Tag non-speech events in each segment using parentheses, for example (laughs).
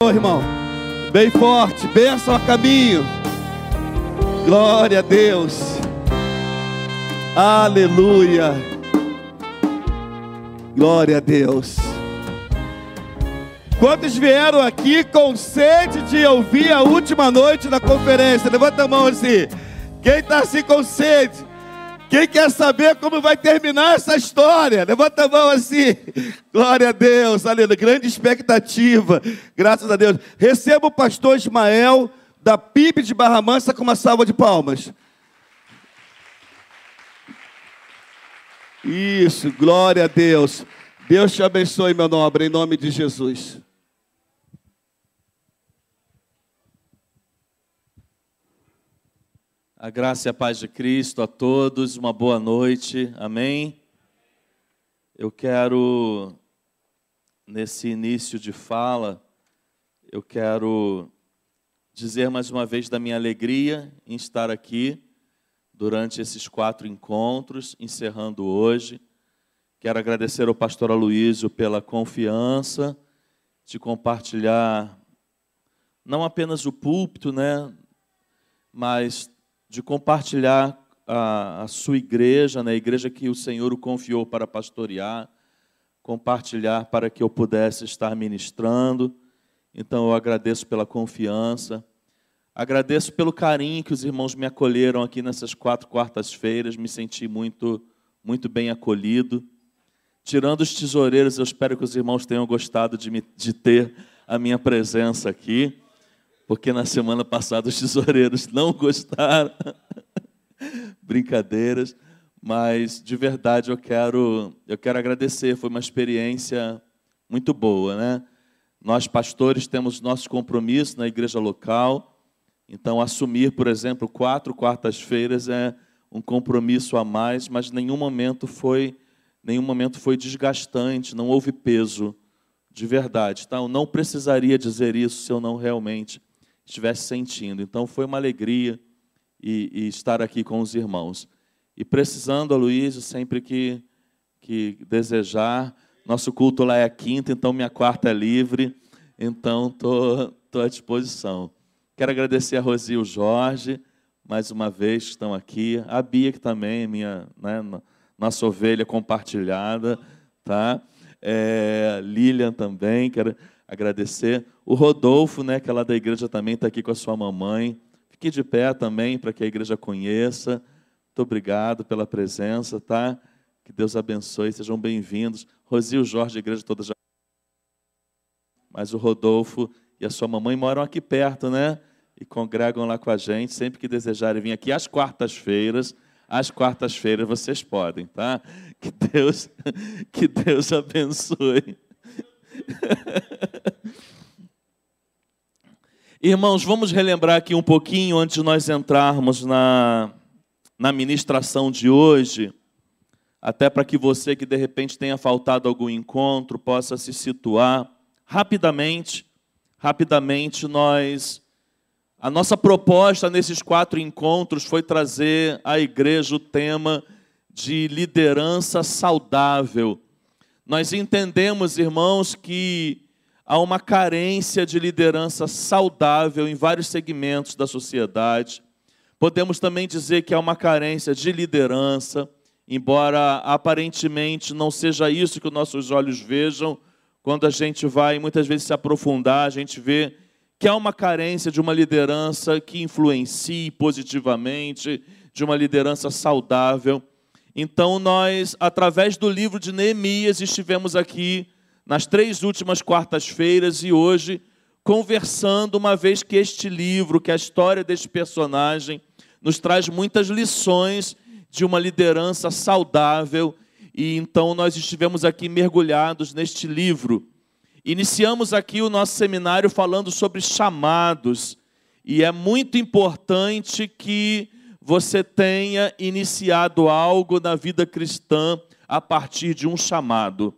Senhor, irmão. Bem forte, benção a caminho. Glória a Deus. Aleluia. Glória a Deus. Quantos vieram aqui com sede de ouvir a última noite da conferência? Levanta a mão assim. Quem está assim com sede? Quem quer saber como vai terminar essa história? Levanta a mão assim. Glória a Deus, aleluia. Grande expectativa. Graças a Deus. Receba o pastor Ismael da PIB de Barra Mansa com uma salva de palmas. Isso, glória a Deus. Deus te abençoe, meu nobre, em nome de Jesus. A graça e a paz de Cristo a todos, uma boa noite, amém? Eu quero, nesse início de fala, eu quero dizer mais uma vez da minha alegria em estar aqui durante esses quatro encontros, encerrando hoje. Quero agradecer ao pastor Aloysio pela confiança de compartilhar não apenas o púlpito, né, mas de compartilhar a, a sua igreja, né, a igreja que o Senhor o confiou para pastorear, compartilhar para que eu pudesse estar ministrando. Então eu agradeço pela confiança, agradeço pelo carinho que os irmãos me acolheram aqui nessas quatro quartas-feiras, me senti muito, muito bem acolhido. Tirando os tesoureiros, eu espero que os irmãos tenham gostado de, me, de ter a minha presença aqui porque na semana passada os tesoureiros (laughs) não gostaram. Brincadeiras, mas de verdade eu quero eu quero agradecer, foi uma experiência muito boa, né? Nós pastores temos nossos compromissos na igreja local, então assumir, por exemplo, quatro quartas-feiras é um compromisso a mais, mas nenhum momento foi nenhum momento foi desgastante, não houve peso de verdade. Então, não precisaria dizer isso se eu não realmente estivesse sentindo. Então foi uma alegria e, e estar aqui com os irmãos. E precisando, Aloysio, sempre que, que desejar, nosso culto lá é a quinta, então minha quarta é livre, então estou à disposição. Quero agradecer a Rosi e o Jorge, mais uma vez, que estão aqui. A Bia, que também é minha, né, nossa ovelha compartilhada. Tá? É, Lilian também, quero agradecer. O Rodolfo, né, que é lá da igreja também, está aqui com a sua mamãe. Fique de pé também para que a igreja conheça. Muito obrigado pela presença, tá? Que Deus abençoe, sejam bem-vindos. Rosil, Jorge, a igreja toda já. Mas o Rodolfo e a sua mamãe moram aqui perto, né? E congregam lá com a gente. Sempre que desejarem vir aqui às quartas-feiras, às quartas-feiras vocês podem, tá? Que Deus, (laughs) que Deus abençoe. (laughs) Irmãos, vamos relembrar aqui um pouquinho antes de nós entrarmos na, na ministração de hoje, até para que você que de repente tenha faltado algum encontro possa se situar rapidamente. Rapidamente, nós. A nossa proposta nesses quatro encontros foi trazer à igreja o tema de liderança saudável nós entendemos, irmãos, que há uma carência de liderança saudável em vários segmentos da sociedade. Podemos também dizer que há uma carência de liderança, embora aparentemente não seja isso que os nossos olhos vejam, quando a gente vai muitas vezes se aprofundar, a gente vê que há uma carência de uma liderança que influencie positivamente, de uma liderança saudável. Então, nós, através do livro de Neemias, estivemos aqui nas três últimas quartas-feiras e hoje conversando, uma vez que este livro, que a história deste personagem, nos traz muitas lições de uma liderança saudável. E então nós estivemos aqui mergulhados neste livro. Iniciamos aqui o nosso seminário falando sobre chamados. E é muito importante que você tenha iniciado algo na vida cristã a partir de um chamado.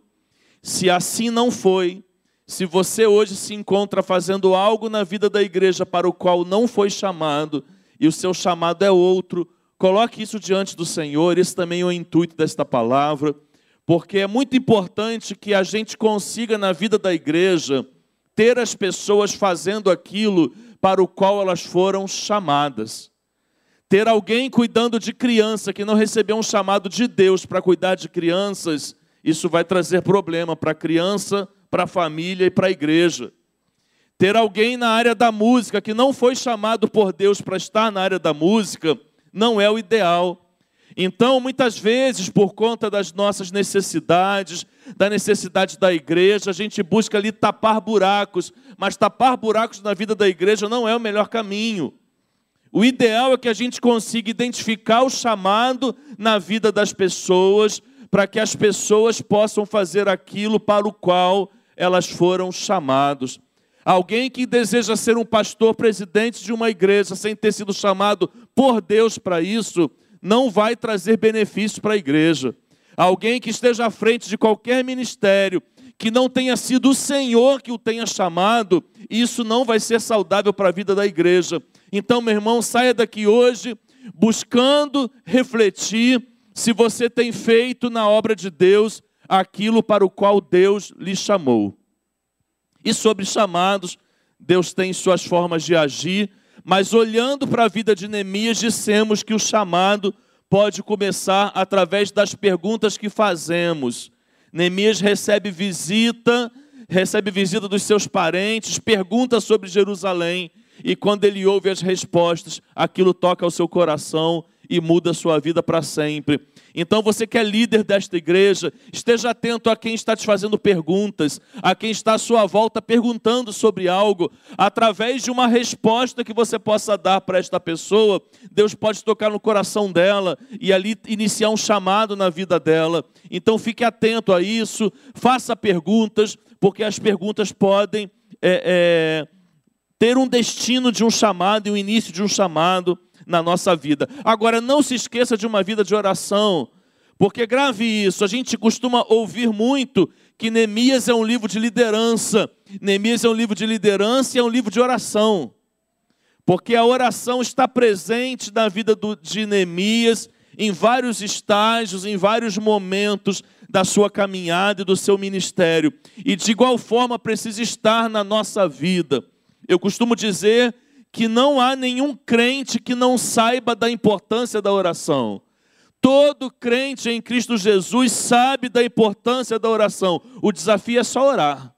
Se assim não foi, se você hoje se encontra fazendo algo na vida da igreja para o qual não foi chamado, e o seu chamado é outro, coloque isso diante do Senhor, esse também é o intuito desta palavra, porque é muito importante que a gente consiga na vida da igreja ter as pessoas fazendo aquilo para o qual elas foram chamadas. Ter alguém cuidando de criança que não recebeu um chamado de Deus para cuidar de crianças, isso vai trazer problema para a criança, para a família e para a igreja. Ter alguém na área da música que não foi chamado por Deus para estar na área da música, não é o ideal. Então, muitas vezes, por conta das nossas necessidades, da necessidade da igreja, a gente busca ali tapar buracos, mas tapar buracos na vida da igreja não é o melhor caminho. O ideal é que a gente consiga identificar o chamado na vida das pessoas, para que as pessoas possam fazer aquilo para o qual elas foram chamados. Alguém que deseja ser um pastor presidente de uma igreja sem ter sido chamado por Deus para isso, não vai trazer benefício para a igreja. Alguém que esteja à frente de qualquer ministério, que não tenha sido o Senhor que o tenha chamado, isso não vai ser saudável para a vida da igreja. Então, meu irmão, saia daqui hoje buscando refletir se você tem feito na obra de Deus aquilo para o qual Deus lhe chamou. E sobre chamados, Deus tem suas formas de agir, mas olhando para a vida de Neemias, dissemos que o chamado pode começar através das perguntas que fazemos. Neemias recebe visita, recebe visita dos seus parentes, pergunta sobre Jerusalém, e quando ele ouve as respostas, aquilo toca o seu coração e muda a sua vida para sempre. Então, você que é líder desta igreja, esteja atento a quem está te fazendo perguntas, a quem está à sua volta perguntando sobre algo. Através de uma resposta que você possa dar para esta pessoa, Deus pode tocar no coração dela e ali iniciar um chamado na vida dela. Então, fique atento a isso, faça perguntas, porque as perguntas podem é, é, ter um destino de um chamado e o um início de um chamado na nossa vida. Agora, não se esqueça de uma vida de oração, porque grave isso, a gente costuma ouvir muito que Neemias é um livro de liderança. Neemias é um livro de liderança e é um livro de oração. Porque a oração está presente na vida do, de Neemias em vários estágios, em vários momentos da sua caminhada e do seu ministério. E de igual forma precisa estar na nossa vida. Eu costumo dizer que não há nenhum crente que não saiba da importância da oração. Todo crente em Cristo Jesus sabe da importância da oração. O desafio é só orar.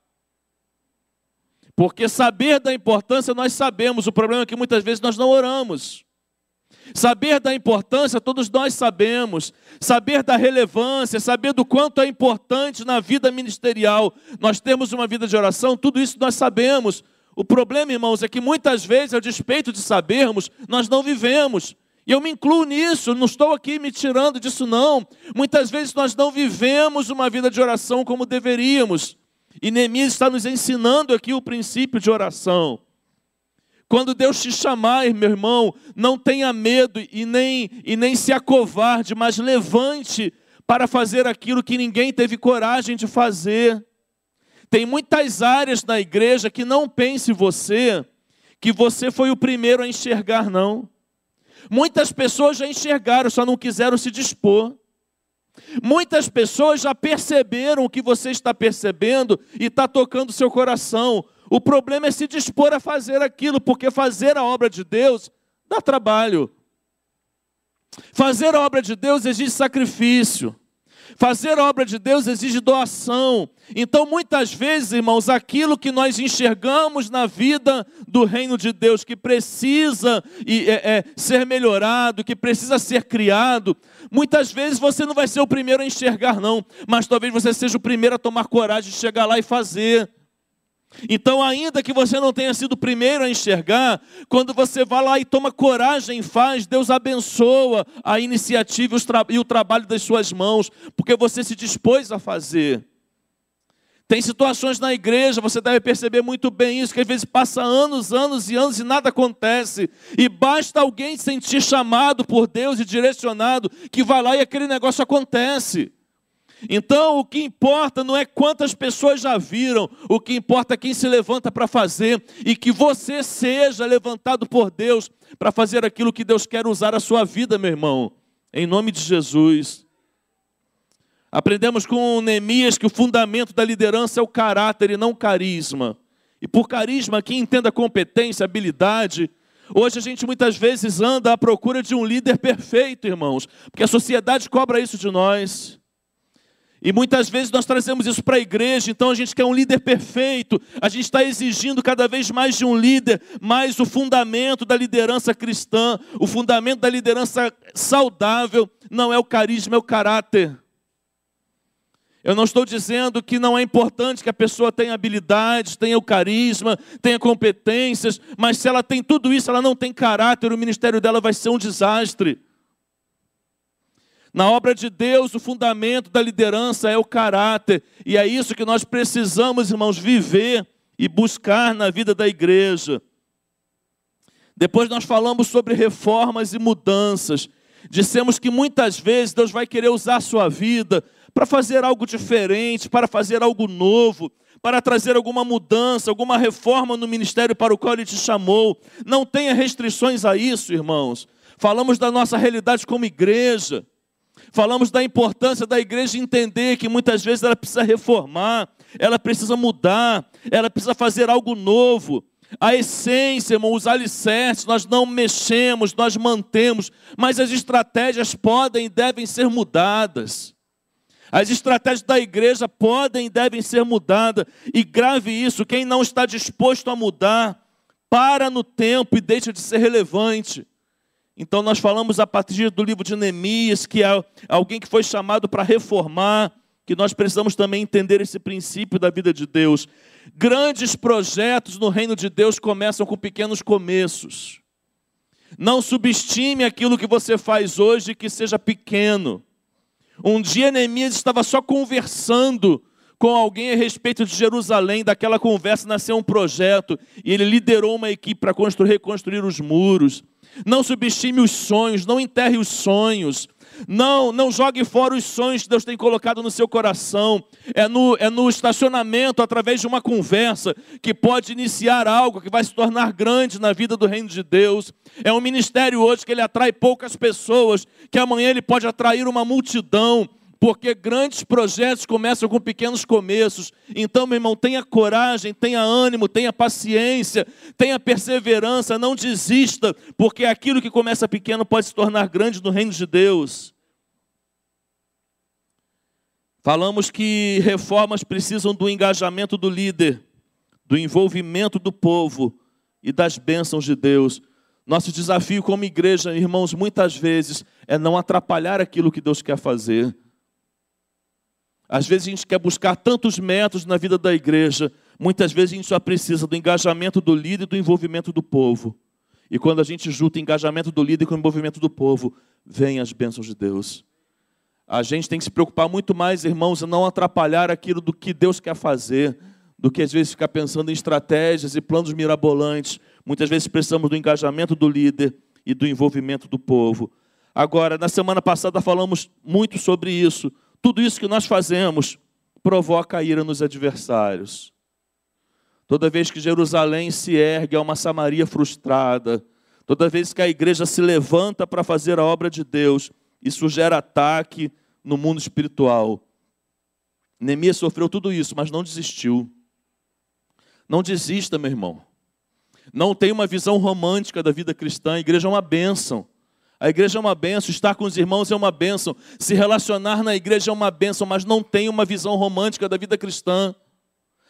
Porque saber da importância nós sabemos, o problema é que muitas vezes nós não oramos. Saber da importância, todos nós sabemos. Saber da relevância, saber do quanto é importante na vida ministerial. Nós temos uma vida de oração, tudo isso nós sabemos. O problema, irmãos, é que muitas vezes, a despeito de sabermos, nós não vivemos. E eu me incluo nisso, não estou aqui me tirando disso, não. Muitas vezes nós não vivemos uma vida de oração como deveríamos. E Neemias está nos ensinando aqui o princípio de oração. Quando Deus te chamar, meu irmão, não tenha medo e nem, e nem se acovarde, mas levante para fazer aquilo que ninguém teve coragem de fazer. Tem muitas áreas na igreja que não pense você que você foi o primeiro a enxergar, não. Muitas pessoas já enxergaram, só não quiseram se dispor. Muitas pessoas já perceberam o que você está percebendo e está tocando seu coração. O problema é se dispor a fazer aquilo, porque fazer a obra de Deus dá trabalho. Fazer a obra de Deus exige sacrifício. Fazer a obra de Deus exige doação. Então, muitas vezes, irmãos, aquilo que nós enxergamos na vida do reino de Deus, que precisa é, é, ser melhorado, que precisa ser criado, muitas vezes você não vai ser o primeiro a enxergar, não, mas talvez você seja o primeiro a tomar coragem de chegar lá e fazer. Então, ainda que você não tenha sido o primeiro a enxergar, quando você vai lá e toma coragem e faz, Deus abençoa a iniciativa e o trabalho das suas mãos, porque você se dispôs a fazer. Tem situações na igreja, você deve perceber muito bem isso, que às vezes passa anos, anos e anos e nada acontece. E basta alguém sentir chamado por Deus e direcionado, que vai lá e aquele negócio acontece. Então, o que importa não é quantas pessoas já viram, o que importa é quem se levanta para fazer e que você seja levantado por Deus para fazer aquilo que Deus quer usar a sua vida, meu irmão. Em nome de Jesus. Aprendemos com Neemias que o fundamento da liderança é o caráter e não o carisma. E por carisma aqui entenda competência, habilidade. Hoje a gente muitas vezes anda à procura de um líder perfeito, irmãos, porque a sociedade cobra isso de nós. E muitas vezes nós trazemos isso para a igreja, então a gente quer um líder perfeito, a gente está exigindo cada vez mais de um líder, mas o fundamento da liderança cristã, o fundamento da liderança saudável, não é o carisma, é o caráter. Eu não estou dizendo que não é importante que a pessoa tenha habilidades, tenha o carisma, tenha competências, mas se ela tem tudo isso, ela não tem caráter, o ministério dela vai ser um desastre. Na obra de Deus, o fundamento da liderança é o caráter, e é isso que nós precisamos, irmãos, viver e buscar na vida da igreja. Depois nós falamos sobre reformas e mudanças. Dissemos que muitas vezes Deus vai querer usar a sua vida para fazer algo diferente, para fazer algo novo, para trazer alguma mudança, alguma reforma no ministério para o qual Ele te chamou. Não tenha restrições a isso, irmãos. Falamos da nossa realidade como igreja. Falamos da importância da igreja entender que muitas vezes ela precisa reformar, ela precisa mudar, ela precisa fazer algo novo. A essência, irmão, os alicerces, nós não mexemos, nós mantemos, mas as estratégias podem e devem ser mudadas. As estratégias da igreja podem e devem ser mudadas. E grave isso: quem não está disposto a mudar, para no tempo e deixa de ser relevante. Então, nós falamos a partir do livro de Neemias, que é alguém que foi chamado para reformar, que nós precisamos também entender esse princípio da vida de Deus. Grandes projetos no reino de Deus começam com pequenos começos. Não subestime aquilo que você faz hoje que seja pequeno. Um dia Neemias estava só conversando com alguém a respeito de Jerusalém, daquela conversa nasceu um projeto, e ele liderou uma equipe para construir, reconstruir os muros. Não subestime os sonhos, não enterre os sonhos. Não, não jogue fora os sonhos que Deus tem colocado no seu coração. É no, é no estacionamento, através de uma conversa, que pode iniciar algo que vai se tornar grande na vida do reino de Deus. É um ministério hoje que ele atrai poucas pessoas, que amanhã ele pode atrair uma multidão porque grandes projetos começam com pequenos começos. Então, meu irmão, tenha coragem, tenha ânimo, tenha paciência, tenha perseverança, não desista, porque aquilo que começa pequeno pode se tornar grande no reino de Deus. Falamos que reformas precisam do engajamento do líder, do envolvimento do povo e das bênçãos de Deus. Nosso desafio como igreja, irmãos, muitas vezes é não atrapalhar aquilo que Deus quer fazer. Às vezes a gente quer buscar tantos métodos na vida da igreja, muitas vezes a gente só precisa do engajamento do líder e do envolvimento do povo. E quando a gente junta o engajamento do líder com o envolvimento do povo, vem as bênçãos de Deus. A gente tem que se preocupar muito mais, irmãos, em não atrapalhar aquilo do que Deus quer fazer, do que às vezes ficar pensando em estratégias e planos mirabolantes. Muitas vezes precisamos do engajamento do líder e do envolvimento do povo. Agora, na semana passada falamos muito sobre isso, tudo isso que nós fazemos provoca a ira nos adversários. Toda vez que Jerusalém se ergue, é uma Samaria frustrada. Toda vez que a igreja se levanta para fazer a obra de Deus, isso gera ataque no mundo espiritual. Neemias sofreu tudo isso, mas não desistiu. Não desista, meu irmão. Não tem uma visão romântica da vida cristã. A igreja é uma bênção. A igreja é uma benção, estar com os irmãos é uma benção, se relacionar na igreja é uma benção, mas não tem uma visão romântica da vida cristã.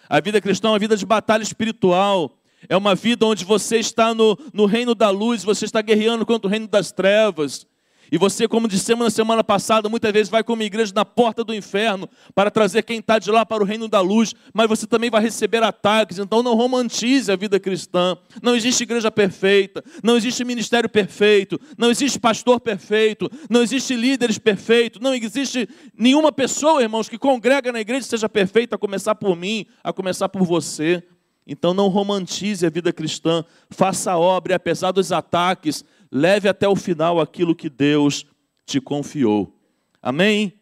A vida cristã é uma vida de batalha espiritual, é uma vida onde você está no, no reino da luz, você está guerreando contra o reino das trevas. E você, como dissemos na semana passada, muitas vezes vai como igreja na porta do inferno para trazer quem está de lá para o reino da luz, mas você também vai receber ataques. Então não romantize a vida cristã. Não existe igreja perfeita, não existe ministério perfeito, não existe pastor perfeito, não existe líderes perfeitos, não existe nenhuma pessoa, irmãos, que congrega na igreja seja perfeita, a começar por mim, a começar por você. Então não romantize a vida cristã, faça a obra, e apesar dos ataques, leve até o final aquilo que Deus te confiou. Amém?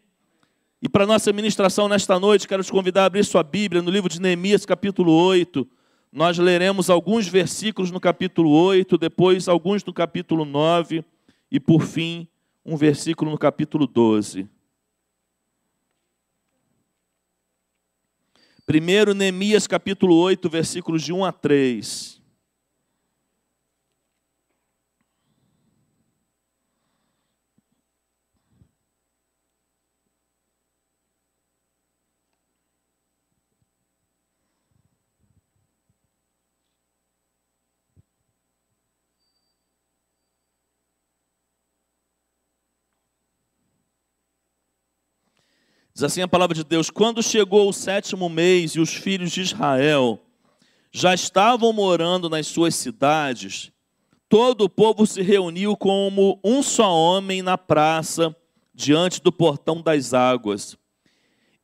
E para nossa ministração nesta noite, quero te convidar a abrir sua Bíblia no livro de Neemias, capítulo 8. Nós leremos alguns versículos no capítulo 8, depois alguns no capítulo 9 e, por fim, um versículo no capítulo 12. Primeiro, Neemias capítulo 8, versículos de 1 a 3. Diz assim a palavra de Deus: Quando chegou o sétimo mês e os filhos de Israel já estavam morando nas suas cidades, todo o povo se reuniu como um só homem na praça, diante do portão das águas.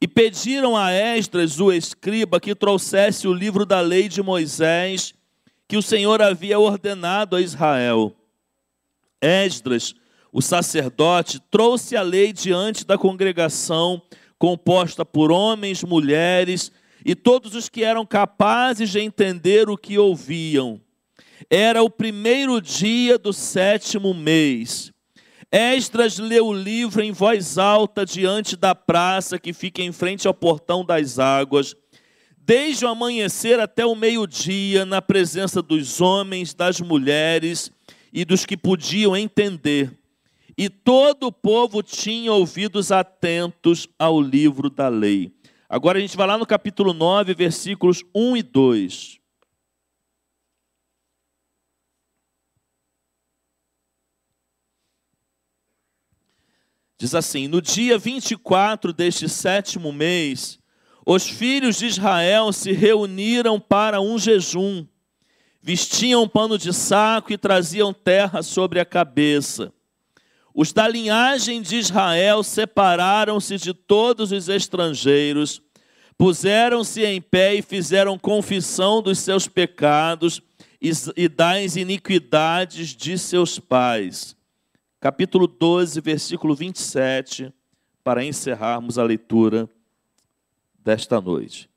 E pediram a Esdras, o escriba, que trouxesse o livro da lei de Moisés, que o Senhor havia ordenado a Israel. Esdras, o sacerdote, trouxe a lei diante da congregação, composta por homens, mulheres e todos os que eram capazes de entender o que ouviam. Era o primeiro dia do sétimo mês. Esdras leu o livro em voz alta diante da praça que fica em frente ao portão das águas, desde o amanhecer até o meio-dia, na presença dos homens, das mulheres e dos que podiam entender. E todo o povo tinha ouvidos atentos ao livro da lei. Agora a gente vai lá no capítulo 9, versículos 1 e 2. Diz assim: No dia 24 deste sétimo mês, os filhos de Israel se reuniram para um jejum. Vestiam pano de saco e traziam terra sobre a cabeça. Os da linhagem de Israel separaram-se de todos os estrangeiros, puseram-se em pé e fizeram confissão dos seus pecados e das iniquidades de seus pais. Capítulo 12, versículo 27, para encerrarmos a leitura desta noite.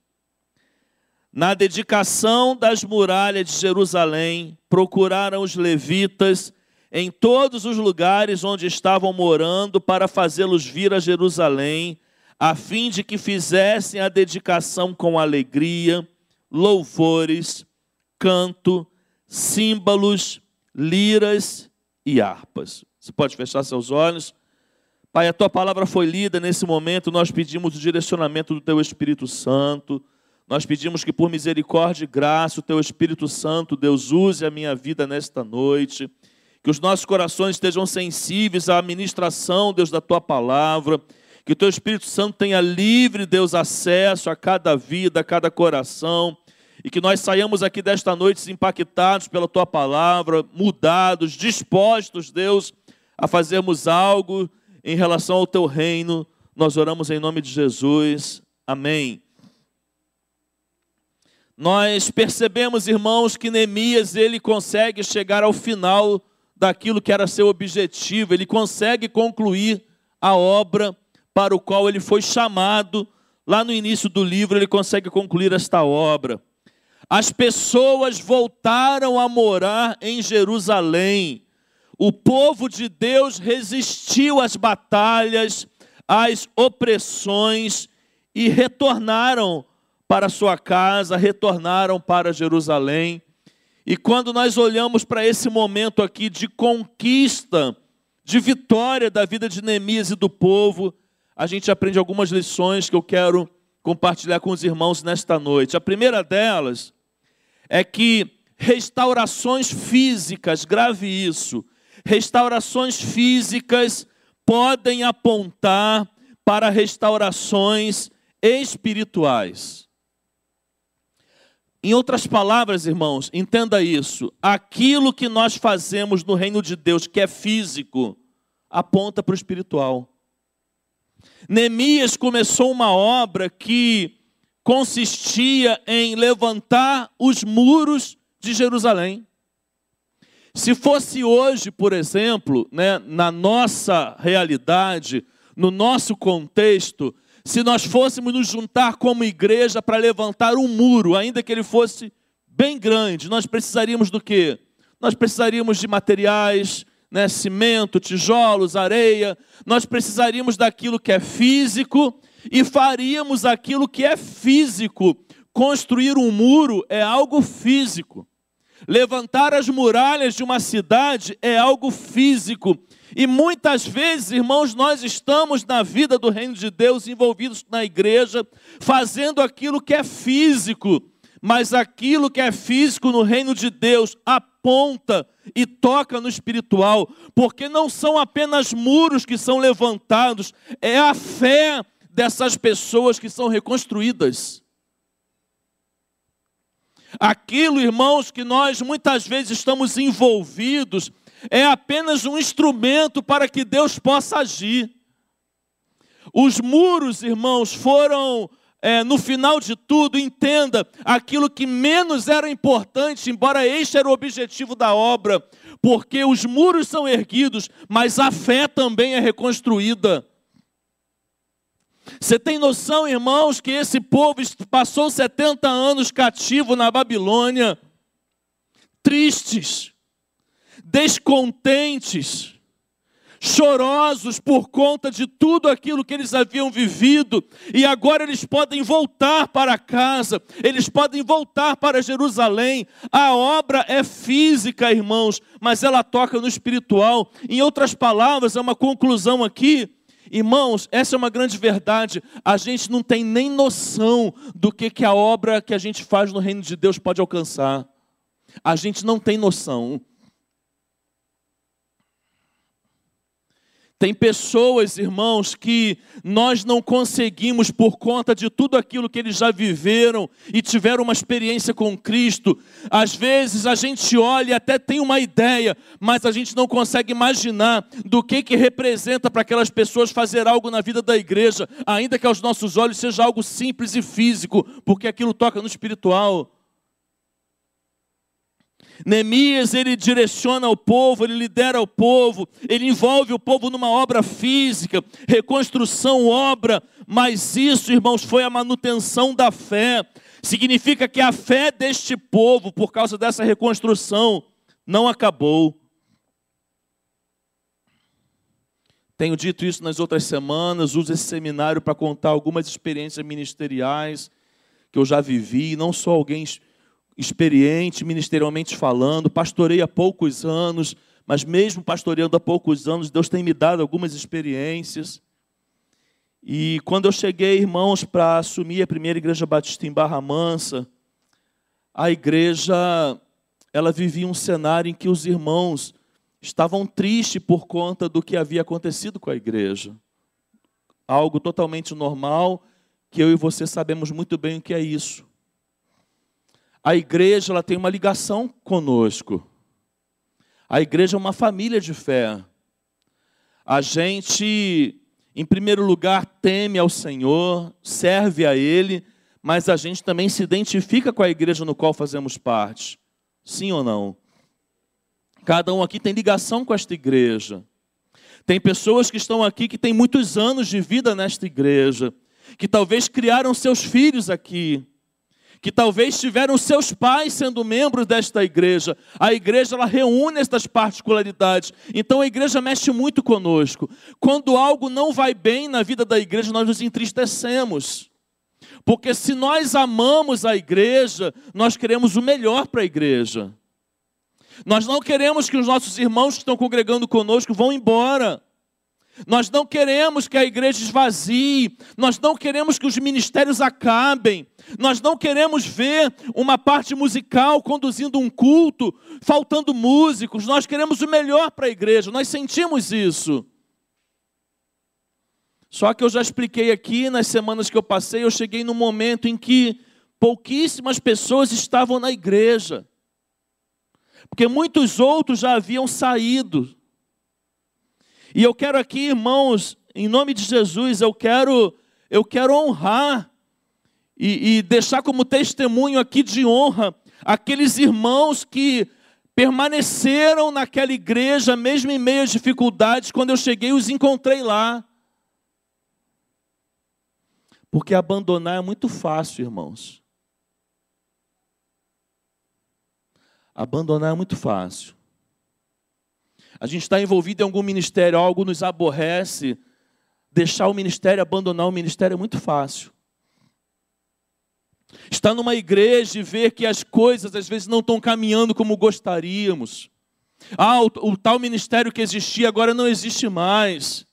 Na dedicação das muralhas de Jerusalém, procuraram os levitas em todos os lugares onde estavam morando para fazê-los vir a Jerusalém, a fim de que fizessem a dedicação com alegria, louvores, canto, símbolos, liras e harpas. Você pode fechar seus olhos. Pai, a tua palavra foi lida nesse momento, nós pedimos o direcionamento do teu Espírito Santo. Nós pedimos que por misericórdia e graça o teu Espírito Santo, Deus, use a minha vida nesta noite que os nossos corações estejam sensíveis à ministração, Deus, da tua palavra, que o teu Espírito Santo tenha livre, Deus, acesso a cada vida, a cada coração, e que nós saiamos aqui desta noite impactados pela tua palavra, mudados, dispostos, Deus, a fazermos algo em relação ao teu reino. Nós oramos em nome de Jesus. Amém. Nós percebemos, irmãos, que Neemias ele consegue chegar ao final daquilo que era seu objetivo, ele consegue concluir a obra para o qual ele foi chamado. Lá no início do livro, ele consegue concluir esta obra. As pessoas voltaram a morar em Jerusalém. O povo de Deus resistiu às batalhas, às opressões e retornaram para sua casa, retornaram para Jerusalém. E quando nós olhamos para esse momento aqui de conquista, de vitória da vida de Neemias e do povo, a gente aprende algumas lições que eu quero compartilhar com os irmãos nesta noite. A primeira delas é que restaurações físicas, grave isso, restaurações físicas podem apontar para restaurações espirituais. Em outras palavras, irmãos, entenda isso: aquilo que nós fazemos no reino de Deus, que é físico, aponta para o espiritual. Neemias começou uma obra que consistia em levantar os muros de Jerusalém. Se fosse hoje, por exemplo, né, na nossa realidade, no nosso contexto, se nós fôssemos nos juntar como igreja para levantar um muro, ainda que ele fosse bem grande, nós precisaríamos do quê? Nós precisaríamos de materiais, né, cimento, tijolos, areia, nós precisaríamos daquilo que é físico e faríamos aquilo que é físico. Construir um muro é algo físico. Levantar as muralhas de uma cidade é algo físico. E muitas vezes, irmãos, nós estamos na vida do reino de Deus, envolvidos na igreja, fazendo aquilo que é físico, mas aquilo que é físico no reino de Deus aponta e toca no espiritual, porque não são apenas muros que são levantados, é a fé dessas pessoas que são reconstruídas. Aquilo, irmãos, que nós muitas vezes estamos envolvidos, é apenas um instrumento para que Deus possa agir. Os muros, irmãos, foram, é, no final de tudo, entenda, aquilo que menos era importante, embora este era o objetivo da obra, porque os muros são erguidos, mas a fé também é reconstruída. Você tem noção, irmãos, que esse povo passou 70 anos cativo na Babilônia, tristes, descontentes, chorosos por conta de tudo aquilo que eles haviam vivido, e agora eles podem voltar para casa, eles podem voltar para Jerusalém. A obra é física, irmãos, mas ela toca no espiritual. Em outras palavras, é uma conclusão aqui. Irmãos, essa é uma grande verdade. A gente não tem nem noção do que, que a obra que a gente faz no reino de Deus pode alcançar. A gente não tem noção. Tem pessoas, irmãos, que nós não conseguimos por conta de tudo aquilo que eles já viveram e tiveram uma experiência com Cristo. Às vezes a gente olha e até tem uma ideia, mas a gente não consegue imaginar do que que representa para aquelas pessoas fazer algo na vida da igreja, ainda que aos nossos olhos seja algo simples e físico, porque aquilo toca no espiritual. Neemias, ele direciona o povo, ele lidera o povo, ele envolve o povo numa obra física, reconstrução, obra, mas isso, irmãos, foi a manutenção da fé. Significa que a fé deste povo, por causa dessa reconstrução, não acabou. Tenho dito isso nas outras semanas, uso esse seminário para contar algumas experiências ministeriais que eu já vivi, não sou alguém experiente ministerialmente falando, pastorei há poucos anos, mas mesmo pastoreando há poucos anos, Deus tem me dado algumas experiências. E quando eu cheguei, irmãos, para assumir a primeira igreja batista em Barra Mansa, a igreja ela vivia um cenário em que os irmãos estavam tristes por conta do que havia acontecido com a igreja. Algo totalmente normal, que eu e você sabemos muito bem o que é isso. A igreja ela tem uma ligação conosco. A igreja é uma família de fé. A gente, em primeiro lugar, teme ao Senhor, serve a Ele, mas a gente também se identifica com a igreja no qual fazemos parte. Sim ou não? Cada um aqui tem ligação com esta igreja. Tem pessoas que estão aqui que têm muitos anos de vida nesta igreja, que talvez criaram seus filhos aqui, que talvez tiveram seus pais sendo membros desta igreja. A igreja ela reúne estas particularidades. Então a igreja mexe muito conosco. Quando algo não vai bem na vida da igreja, nós nos entristecemos. Porque se nós amamos a igreja, nós queremos o melhor para a igreja. Nós não queremos que os nossos irmãos que estão congregando conosco vão embora. Nós não queremos que a igreja esvazie, nós não queremos que os ministérios acabem, nós não queremos ver uma parte musical conduzindo um culto, faltando músicos, nós queremos o melhor para a igreja, nós sentimos isso. Só que eu já expliquei aqui nas semanas que eu passei, eu cheguei no momento em que pouquíssimas pessoas estavam na igreja, porque muitos outros já haviam saído. E eu quero aqui, irmãos, em nome de Jesus, eu quero, eu quero honrar e, e deixar como testemunho aqui de honra aqueles irmãos que permaneceram naquela igreja, mesmo em meio às dificuldades, quando eu cheguei, os encontrei lá. Porque abandonar é muito fácil, irmãos. Abandonar é muito fácil a gente está envolvido em algum ministério, algo nos aborrece, deixar o ministério, abandonar o ministério é muito fácil. Estar numa igreja e ver que as coisas às vezes não estão caminhando como gostaríamos. Ah, o, o tal ministério que existia agora não existe mais.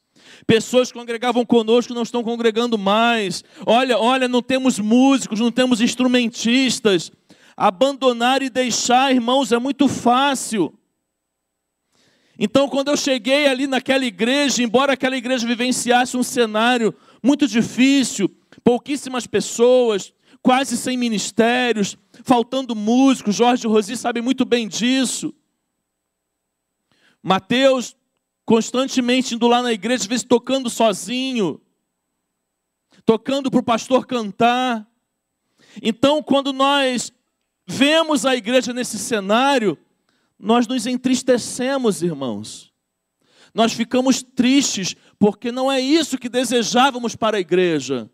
Pessoas que congregavam conosco não estão congregando mais. Olha, olha, não temos músicos, não temos instrumentistas. Abandonar e deixar, irmãos, é muito fácil. Então, quando eu cheguei ali naquela igreja, embora aquela igreja vivenciasse um cenário muito difícil, pouquíssimas pessoas, quase sem ministérios, faltando músicos, Jorge Rosi sabem muito bem disso. Mateus constantemente indo lá na igreja, às vezes tocando sozinho, tocando para o pastor cantar. Então, quando nós vemos a igreja nesse cenário, nós nos entristecemos, irmãos. Nós ficamos tristes, porque não é isso que desejávamos para a igreja.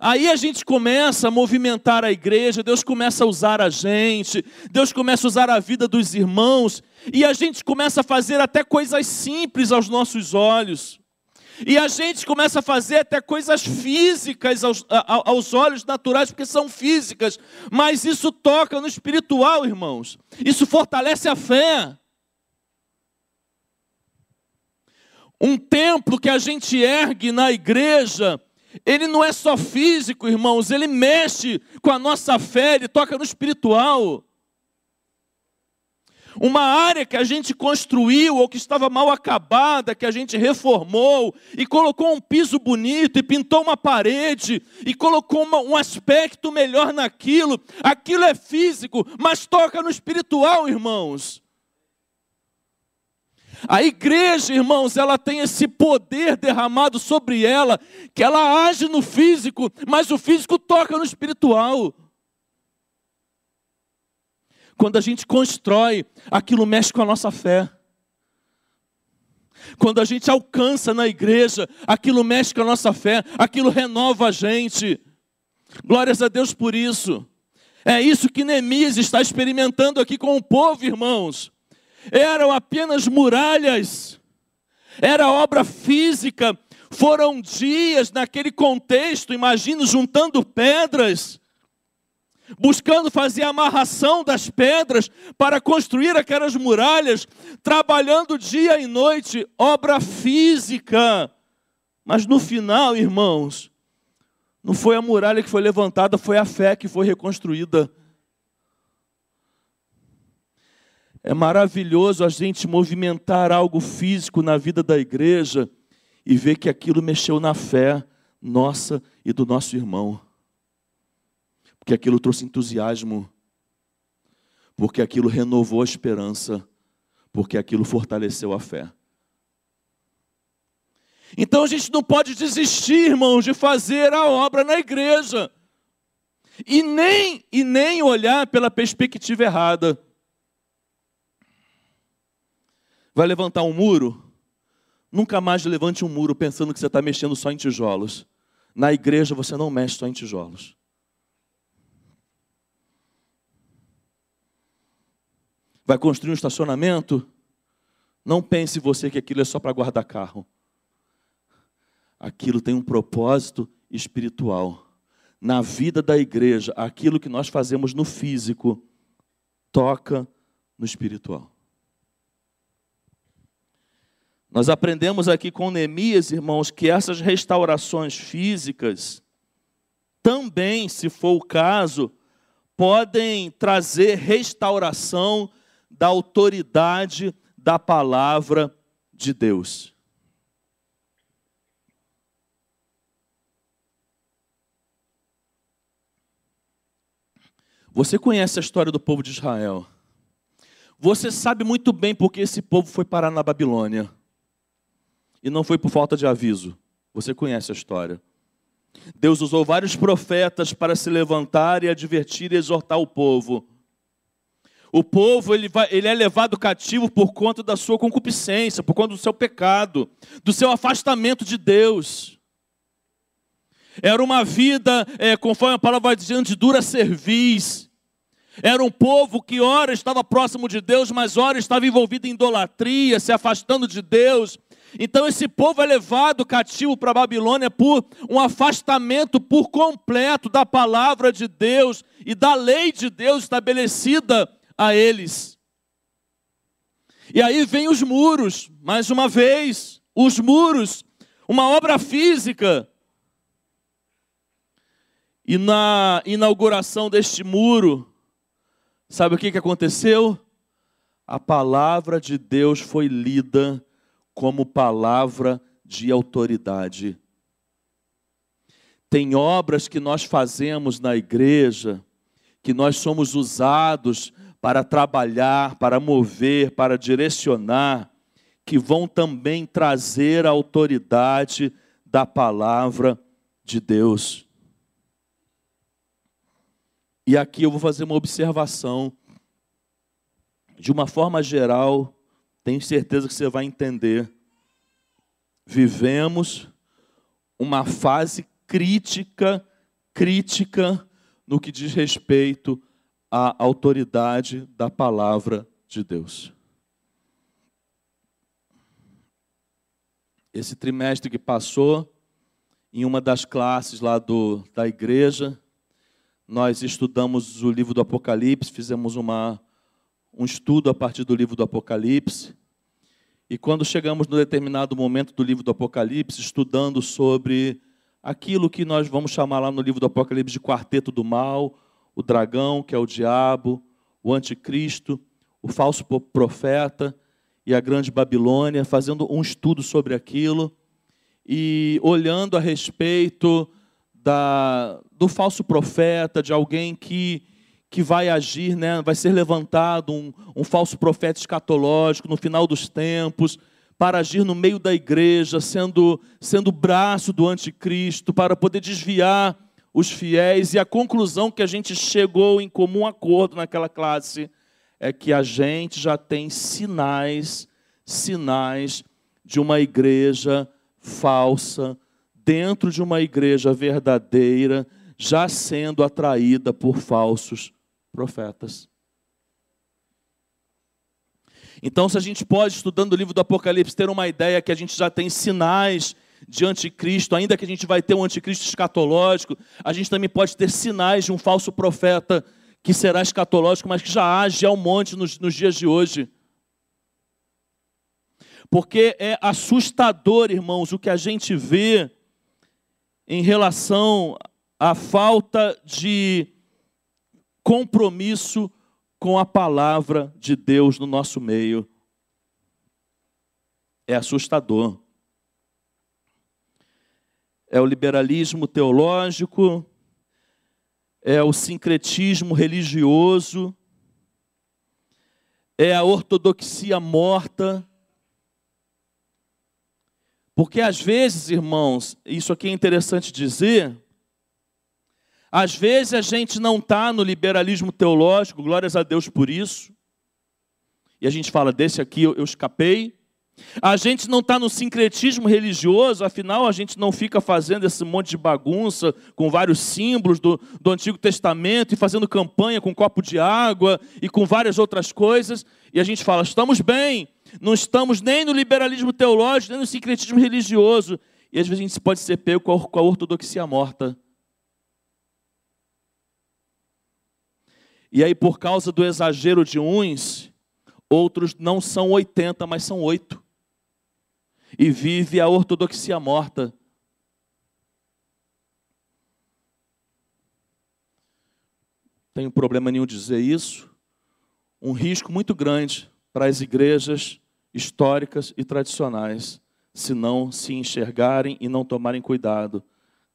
Aí a gente começa a movimentar a igreja, Deus começa a usar a gente, Deus começa a usar a vida dos irmãos, e a gente começa a fazer até coisas simples aos nossos olhos. E a gente começa a fazer até coisas físicas aos, aos, olhos naturais, porque são físicas, mas isso toca no espiritual, irmãos. Isso fortalece a fé. Um templo que a gente ergue na igreja, ele não é só físico, irmãos, ele mexe com a nossa fé, ele toca no espiritual. Uma área que a gente construiu ou que estava mal acabada, que a gente reformou e colocou um piso bonito e pintou uma parede e colocou uma, um aspecto melhor naquilo. Aquilo é físico, mas toca no espiritual, irmãos. A igreja, irmãos, ela tem esse poder derramado sobre ela, que ela age no físico, mas o físico toca no espiritual. Quando a gente constrói, aquilo mexe com a nossa fé. Quando a gente alcança na igreja, aquilo mexe com a nossa fé, aquilo renova a gente. Glórias a Deus por isso. É isso que Neemias está experimentando aqui com o povo, irmãos eram apenas muralhas, era obra física, foram dias naquele contexto, imagino, juntando pedras, buscando fazer a amarração das pedras para construir aquelas muralhas, trabalhando dia e noite, obra física. Mas no final, irmãos, não foi a muralha que foi levantada, foi a fé que foi reconstruída. É maravilhoso a gente movimentar algo físico na vida da igreja e ver que aquilo mexeu na fé nossa e do nosso irmão. Porque aquilo trouxe entusiasmo, porque aquilo renovou a esperança, porque aquilo fortaleceu a fé. Então a gente não pode desistir, irmãos, de fazer a obra na igreja. E nem, e nem olhar pela perspectiva errada. Vai levantar um muro? Nunca mais levante um muro pensando que você está mexendo só em tijolos. Na igreja você não mexe só em tijolos. Vai construir um estacionamento? Não pense você que aquilo é só para guardar carro. Aquilo tem um propósito espiritual. Na vida da igreja, aquilo que nós fazemos no físico toca no espiritual. Nós aprendemos aqui com Neemias, irmãos, que essas restaurações físicas também, se for o caso, podem trazer restauração da autoridade da palavra de Deus. Você conhece a história do povo de Israel. Você sabe muito bem porque esse povo foi parar na Babilônia. E não foi por falta de aviso. Você conhece a história. Deus usou vários profetas para se levantar e advertir e exortar o povo. O povo ele, vai, ele é levado cativo por conta da sua concupiscência, por conta do seu pecado, do seu afastamento de Deus. Era uma vida, é, conforme a palavra vai dizendo, de dura cerviz. Era um povo que, ora, estava próximo de Deus, mas, ora, estava envolvido em idolatria, se afastando de Deus, Então esse povo é levado cativo para a Babilônia por um afastamento por completo da palavra de Deus e da lei de Deus estabelecida a eles. E aí vem os muros, mais uma vez, os muros, uma obra física. E na inauguração deste muro, sabe o que, que aconteceu? A palavra de Deus foi lida como palavra de autoridade. Tem obras que nós fazemos na igreja, que nós somos usados para trabalhar, para mover, para direcionar, que vão também trazer a autoridade da palavra de Deus. E aqui eu vou fazer uma observação. De uma forma geral, tenho certeza que você vai entender. Vivemos uma fase crítica, crítica no que diz respeito à autoridade da palavra de Deus. Esse trimestre que passou, em uma das classes lá do, da igreja, nós estudamos o livro do Apocalipse, fizemos uma, um estudo a partir do livro do Apocalipse. E quando chegamos no determinado momento do livro do Apocalipse, estudando sobre aquilo que nós vamos chamar lá no livro do Apocalipse de quarteto do mal, o dragão, que é o diabo, o anticristo, o falso profeta e a grande Babilônia, fazendo um estudo sobre aquilo e olhando a respeito da, do falso profeta, de alguém que que vai agir, né? vai ser levantado um, um falso profeta escatológico no final dos tempos, para agir no meio da igreja, sendo, sendo braço do anticristo, para poder desviar os fiéis. E a conclusão que a gente chegou em comum acordo naquela classe é que a gente já tem sinais, sinais de uma igreja falsa, dentro de uma igreja verdadeira, já sendo atraída por falsos profetas. Então, se a gente pode, estudando o livro do Apocalipse, ter uma ideia que a gente já tem sinais de anticristo, ainda que a gente vai ter um anticristo escatológico, a gente também pode ter sinais de um falso profeta que será escatológico, mas que já age ao monte nos, nos dias de hoje. Porque é assustador, irmãos, o que a gente vê em relação à falta de compromisso com a palavra de Deus no nosso meio. É assustador. É o liberalismo teológico, é o sincretismo religioso, é a ortodoxia morta. Porque às vezes, irmãos, isso aqui é interessante dizer, às vezes a gente não está no liberalismo teológico, glórias a Deus por isso. E a gente fala, desse aqui eu, escapei. A gente não está no sincretismo religioso, afinal a gente não fica fazendo esse monte de bagunça com vários símbolos do, do Antigo Testamento e fazendo campanha com um copo de água e com várias outras coisas. E a gente fala, estamos bem, não estamos nem no liberalismo teológico, nem no sincretismo religioso. E às vezes a gente pode ser pego com a, ortodoxia morta. E aí, por causa do exagero de uns, outros não são 80, mas são oito. E vive a ortodoxia morta. Tenho problema nenhum dizer isso. Um risco muito grande para as igrejas históricas e tradicionais, se não se enxergarem e não tomarem cuidado,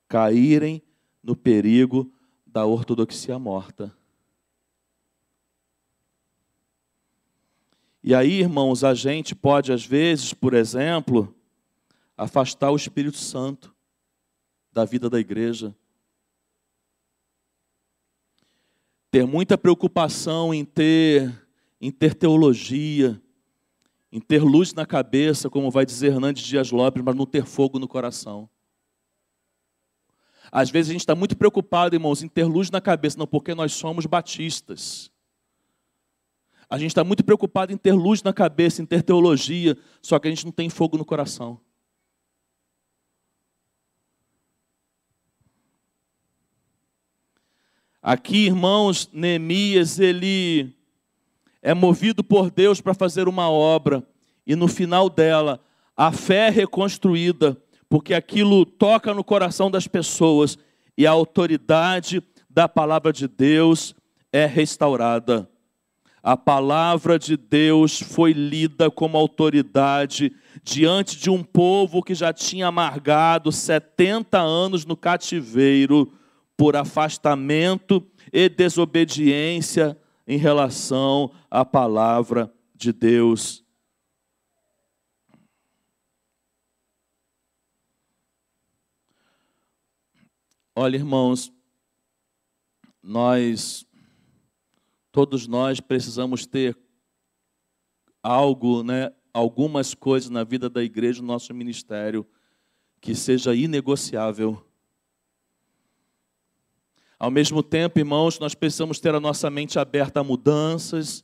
caírem no perigo da ortodoxia morta. E aí, irmãos, a gente pode, às vezes, por exemplo, afastar o Espírito Santo da vida da igreja. Ter muita preocupação em ter, em ter teologia, em ter luz na cabeça, como vai dizer Hernandes Dias Lopes, mas não ter fogo no coração. Às vezes a gente está muito preocupado, irmãos, em ter luz na cabeça, não porque nós somos batistas. A gente está muito preocupado em ter luz na cabeça, em ter teologia, só que a gente não tem fogo no coração. Aqui, irmãos, Neemias, ele é movido por Deus para fazer uma obra, e no final dela, a fé é reconstruída, porque aquilo toca no coração das pessoas e a autoridade da palavra de Deus é restaurada. A palavra de Deus foi lida como autoridade diante de um povo que já tinha amargado 70 anos no cativeiro por afastamento e desobediência em relação à palavra de Deus. Olha, irmãos, nós Todos nós precisamos ter algo, né, algumas coisas na vida da igreja, no nosso ministério, que seja inegociável. Ao mesmo tempo, irmãos, nós precisamos ter a nossa mente aberta a mudanças,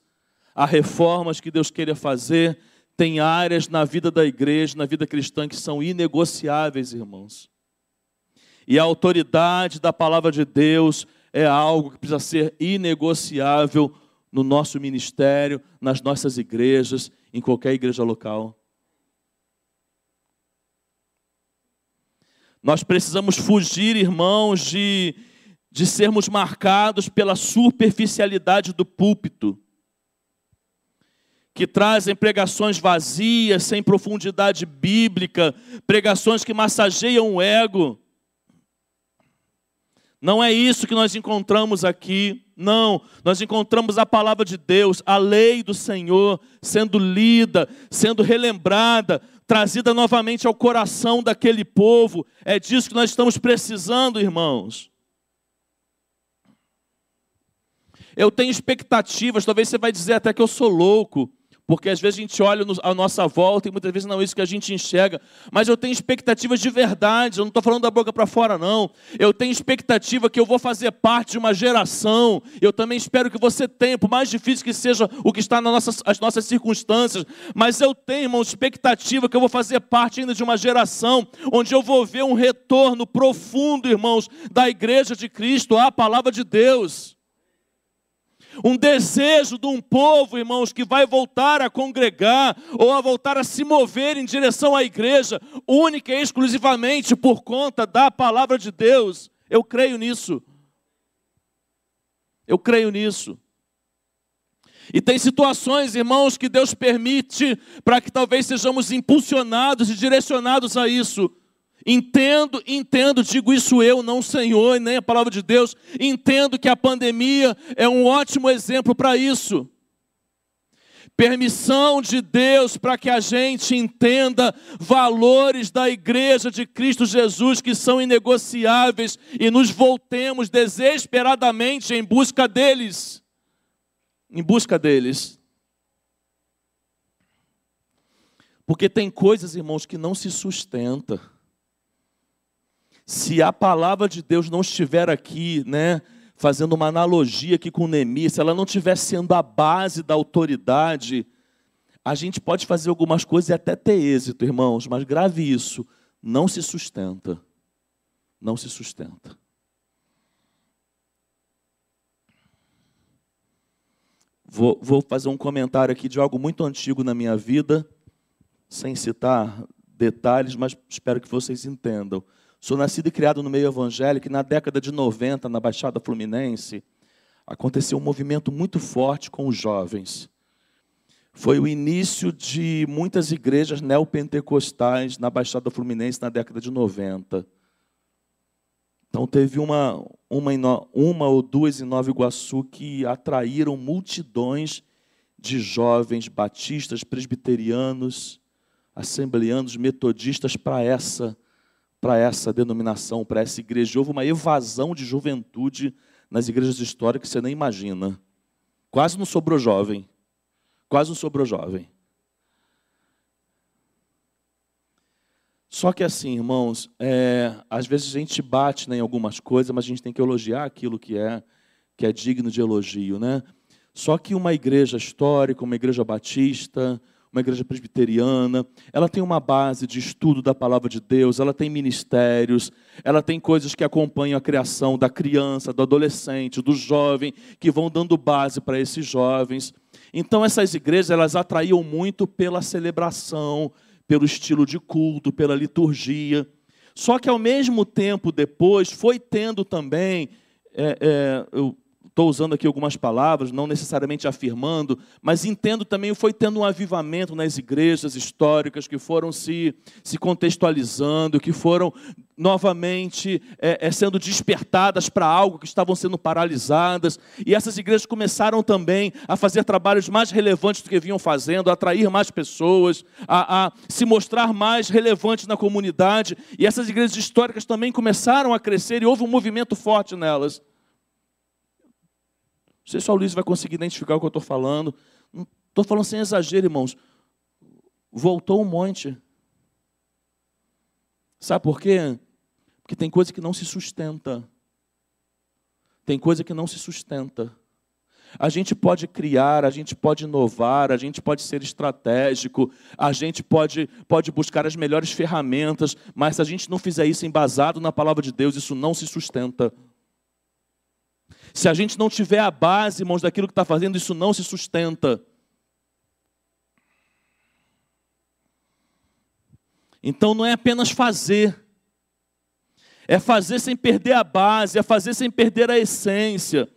a reformas que Deus queira fazer. Tem áreas na vida da igreja, na vida cristã, que são inegociáveis, irmãos. E a autoridade da palavra de Deus é algo que precisa ser inegociável no nosso ministério, nas nossas igrejas, em qualquer igreja local. Nós precisamos fugir, irmãos, de, de sermos marcados pela superficialidade do púlpito, que trazem pregações vazias, sem profundidade bíblica, pregações que massageiam o ego. Não é isso que nós encontramos aqui. Não, nós encontramos a palavra de Deus, a lei do Senhor sendo lida, sendo relembrada, trazida novamente ao coração daquele povo. É disso que nós estamos precisando, irmãos. Eu tenho expectativas, talvez você vai dizer até que eu sou louco, porque às vezes a gente olha à nossa volta e muitas vezes não é isso que a gente enxerga. Mas eu tenho expectativas de verdade, eu não estou falando da boca para fora, não. Eu tenho expectativa que eu vou fazer parte de uma geração. Eu também espero que você tenha, por mais difícil que seja o que está nas nossas, as nossas circunstâncias. Mas eu tenho, uma expectativa que eu vou fazer parte ainda de uma geração onde eu vou ver um retorno profundo, irmãos, da igreja de Cristo, à palavra de Deus um desejo de um povo, irmãos, que vai voltar a congregar ou a voltar a se mover em direção à igreja, única e exclusivamente por conta da palavra de Deus. Eu creio nisso. Eu creio nisso. E tem situações, irmãos, que Deus permite para que talvez sejamos impulsionados e direcionados a isso. Entendo, entendo, digo isso eu, não o Senhor e nem a palavra de Deus. Entendo que a pandemia é um ótimo exemplo para isso. Permissão de Deus para que a gente entenda valores da igreja de Cristo Jesus que são inegociáveis e nos voltemos desesperadamente em busca deles. Em busca deles. Porque tem coisas, irmãos, que não se sustentam se a palavra de Deus não estiver aqui, né, fazendo uma analogia aqui com Neemias, se ela não estiver sendo a base da autoridade, a gente pode fazer algumas coisas e até ter êxito, irmãos, mas grave isso, não se sustenta. Não se sustenta. Vou, vou fazer um comentário aqui de algo muito antigo na minha vida, sem citar detalhes, mas espero que vocês entendam. Sou nascido e criado no meio evangélico e na década de 90, na Baixada Fluminense, aconteceu um movimento muito forte com os jovens. Foi o início de muitas igrejas neopentecostais na Baixada Fluminense na década de 90. Então teve uma, uma, uma ou duas em Nova Iguaçu que atraíram multidões de jovens batistas, presbiterianos, assembleanos, metodistas para essa para essa denominação, para essa igreja. Houve uma evasão de juventude nas igrejas históricas que você nem imagina. Quase não sobrou jovem. Quase não sobrou jovem. Só que assim, irmãos, é, às vezes a gente bate né, em algumas coisas, mas a gente tem que elogiar aquilo que é, que é digno de elogio, né? Só que uma igreja histórica, uma igreja batista, uma igreja presbiteriana, ela tem uma base de estudo da palavra de Deus, ela tem ministérios, ela tem coisas que acompanham a criação da criança, do adolescente, do jovem, que vão dando base para esses jovens. Então essas igrejas, elas atraíam muito pela celebração, pelo estilo de culto, pela liturgia. Só que ao mesmo tempo depois foi tendo também, é, é, eu Estou usando aqui algumas palavras, não necessariamente afirmando, mas entendo também foi tendo um avivamento nas igrejas históricas que foram se, se contextualizando, que foram novamente é, é, sendo despertadas para algo que estavam sendo paralisadas. E essas igrejas começaram também a fazer trabalhos mais relevantes do que vinham fazendo, a atrair mais pessoas, a, a se mostrar mais relevantes na comunidade. E essas igrejas históricas também começaram a crescer e houve um movimento forte nelas. Não sei se o Luiz vai conseguir identificar o que eu estou falando. Estou falando sem exagero, irmãos. Voltou um monte. Sabe por quê? Porque tem coisa que não se sustenta. Tem coisa que não se sustenta. A gente pode criar, a gente pode inovar, a gente pode ser estratégico, a gente pode, pode buscar as melhores ferramentas, mas se a gente não fizer isso embasado na palavra de Deus, isso não se sustenta. Se a gente não tiver a base, irmãos, daquilo que está fazendo, isso não se sustenta. Então não é apenas fazer, é fazer sem perder a base, é fazer sem perder a essência.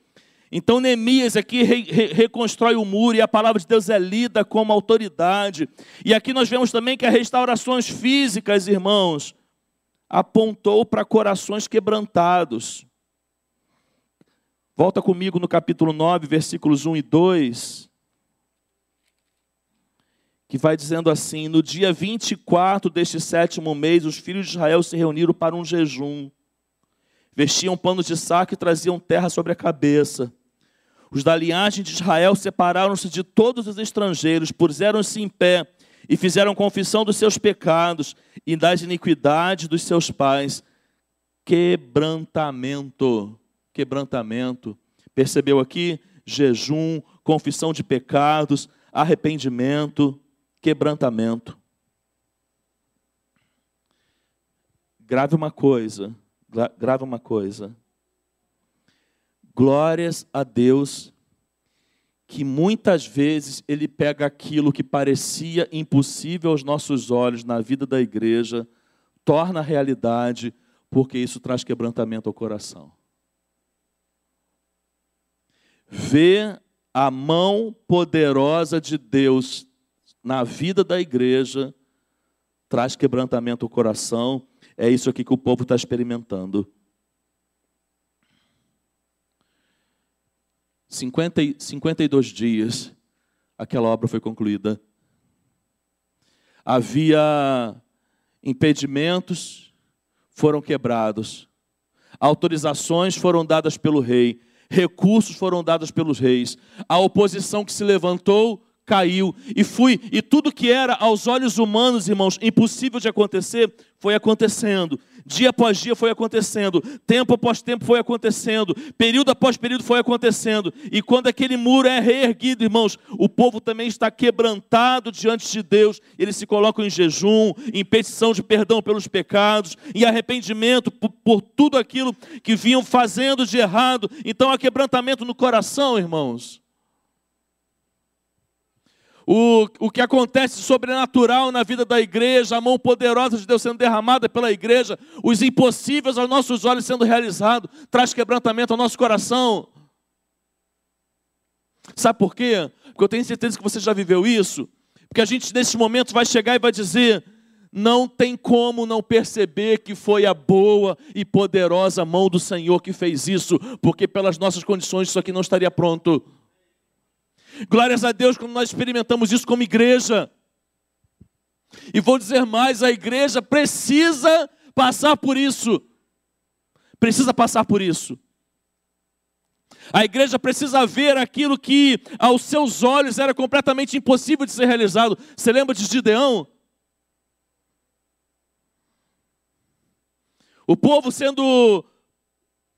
Então Neemias aqui re, re, reconstrói o muro e a palavra de Deus é lida como autoridade. E aqui nós vemos também que as restaurações físicas, irmãos, apontou para corações quebrantados. Volta comigo no capítulo 9, versículos 1 e 2. Que vai dizendo assim: No dia 24 deste sétimo mês, os filhos de Israel se reuniram para um jejum. Vestiam panos de saco e traziam terra sobre a cabeça. Os da linhagem de Israel separaram-se de todos os estrangeiros, puseram-se em pé e fizeram confissão dos seus pecados e das iniquidades dos seus pais. Quebrantamento quebrantamento. Percebeu aqui? Jejum, confissão de pecados, arrependimento, quebrantamento. Grave uma coisa, grave uma coisa. Glórias a Deus que muitas vezes ele pega aquilo que parecia impossível aos nossos olhos na vida da igreja, torna realidade, porque isso traz quebrantamento ao coração ver a mão poderosa de Deus na vida da igreja traz quebrantamento ao coração. É isso aqui que o povo está experimentando. 50, 52 dias, aquela obra foi concluída. Havia impedimentos, foram quebrados. Autorizações foram dadas pelo rei recursos foram dados pelos reis. A oposição que se levantou caiu e fui e tudo que era aos olhos humanos, irmãos, impossível de acontecer, foi acontecendo. Dia após dia foi acontecendo, tempo após tempo foi acontecendo, período após período foi acontecendo. E quando aquele muro é reerguido, irmãos, o povo também está quebrantado diante de Deus. Eles se colocam em jejum, em petição de perdão pelos pecados, em arrependimento por, por tudo aquilo que vinham fazendo de errado. Então há quebrantamento no coração, irmãos. O, o que acontece sobrenatural na vida da igreja, a mão poderosa de Deus sendo derramada pela igreja, os impossíveis aos nossos olhos sendo realizados, traz quebrantamento ao nosso coração. Sabe por quê? Porque eu tenho certeza que você já viveu isso. Porque a gente, nesse momento, vai chegar e vai dizer: não tem como não perceber que foi a boa e poderosa mão do Senhor que fez isso, porque pelas nossas condições isso aqui não estaria pronto. Glórias a Deus quando nós experimentamos isso como igreja. E vou dizer mais: a igreja precisa passar por isso. Precisa passar por isso. A igreja precisa ver aquilo que aos seus olhos era completamente impossível de ser realizado. Você lembra de Gideão? O povo sendo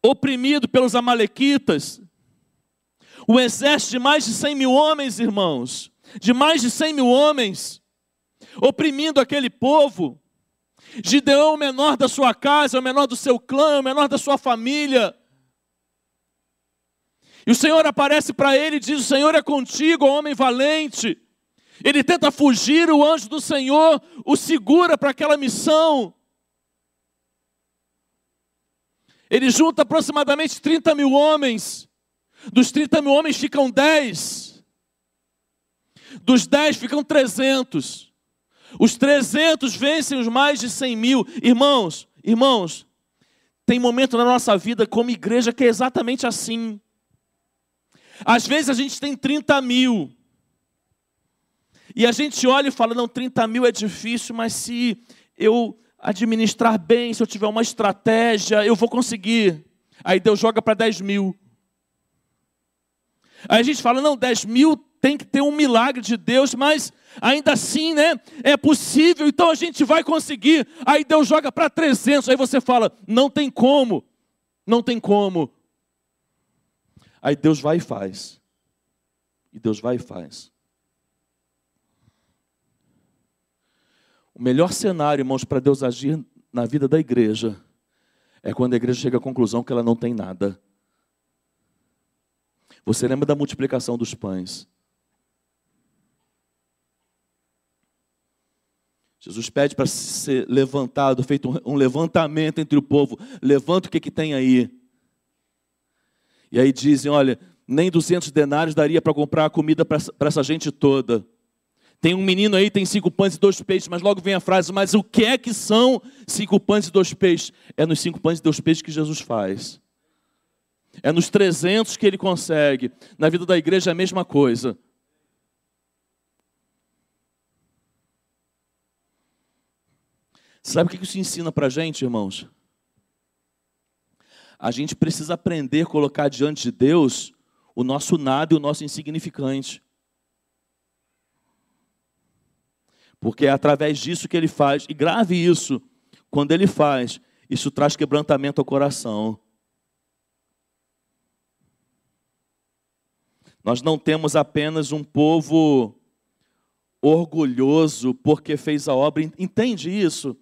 oprimido pelos amalequitas, O exército de mais de 100 mil homens, irmãos, de mais de 100 mil homens, oprimindo aquele povo. Gideão é o menor da sua casa, é o menor do seu clã, é o menor da sua família. E o Senhor aparece para ele e diz: O Senhor é contigo, homem valente. Ele tenta fugir, o anjo do Senhor o segura para aquela missão. Ele junta aproximadamente 30 mil homens. Dos 30 mil homens ficam 10. Dos 10 ficam 300. Os 300 vencem os mais de 100 mil. Irmãos, irmãos, tem momento na nossa vida como igreja que é exatamente assim. Às vezes a gente tem 30 mil. E a gente olha e fala: não, 30 mil é difícil, mas se eu administrar bem, se eu tiver uma estratégia, eu vou conseguir. Aí Deus joga para 10 mil. Aí a gente fala: não, 10 mil tem que ter um milagre de Deus, mas ainda assim, né? É possível, então a gente vai conseguir. Aí Deus joga para 300, aí você fala: não tem como, não tem como. Aí Deus vai e faz. E Deus vai e faz. O melhor cenário, irmãos, para Deus agir na vida da igreja é quando a igreja chega à conclusão que ela não tem nada. Você lembra da multiplicação dos pães? Jesus pede para ser levantado, feito um levantamento entre o povo. Levanta o que, que tem aí. E aí dizem: olha, nem 200 denários daria para comprar a comida para essa gente toda. Tem um menino aí, tem cinco pães e dois peixes, mas logo vem a frase: mas o que é que são cinco pães e dois peixes? É nos cinco pães e dois peixes que Jesus faz. É nos 300 que ele consegue. Na vida da igreja é a mesma coisa. Sabe o que isso ensina para a gente, irmãos? A gente precisa aprender a colocar diante de Deus o nosso nada e o nosso insignificante. Porque é através disso que ele faz, e grave isso, quando ele faz, isso traz quebrantamento ao coração. Nós não temos apenas um povo orgulhoso porque fez a obra, entende isso?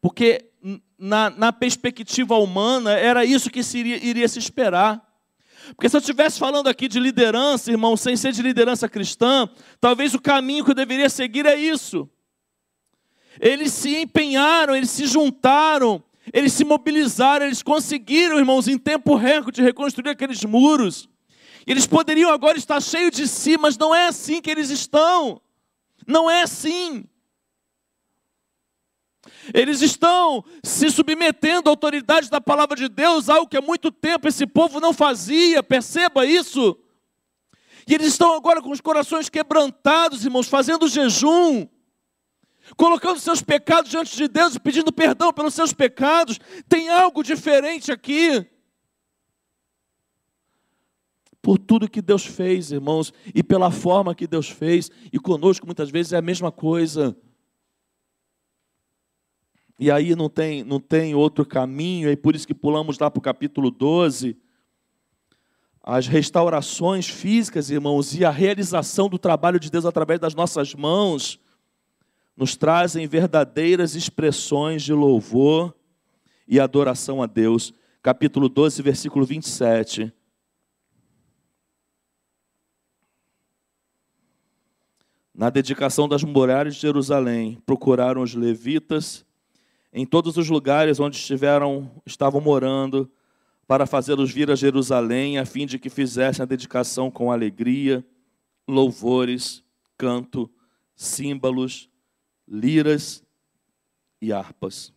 Porque na, na perspectiva humana era isso que se iria, iria se esperar. Porque se eu estivesse falando aqui de liderança, irmão, sem ser de liderança cristã, talvez o caminho que eu deveria seguir é isso. Eles se empenharam, eles se juntaram, eles se mobilizaram, eles conseguiram, irmãos, em tempo recorde, reconstruir aqueles muros. Eles poderiam agora estar cheios de si, mas não é assim que eles estão. Não é assim. Eles estão se submetendo à autoridade da palavra de Deus, algo que há muito tempo esse povo não fazia, perceba isso. E eles estão agora com os corações quebrantados, irmãos, fazendo jejum, colocando seus pecados diante de Deus e pedindo perdão pelos seus pecados. Tem algo diferente aqui. Por tudo que Deus fez, irmãos, e pela forma que Deus fez, e conosco muitas vezes é a mesma coisa. E aí não tem, não tem outro caminho, e por isso que pulamos lá para o capítulo 12. As restaurações físicas, irmãos, e a realização do trabalho de Deus através das nossas mãos, nos trazem verdadeiras expressões de louvor e adoração a Deus. Capítulo 12, versículo 27. Na dedicação das muralhas de Jerusalém, procuraram os levitas em todos os lugares onde estiveram, estavam morando, para fazê-los vir a Jerusalém, a fim de que fizessem a dedicação com alegria, louvores, canto, símbolos, liras e harpas.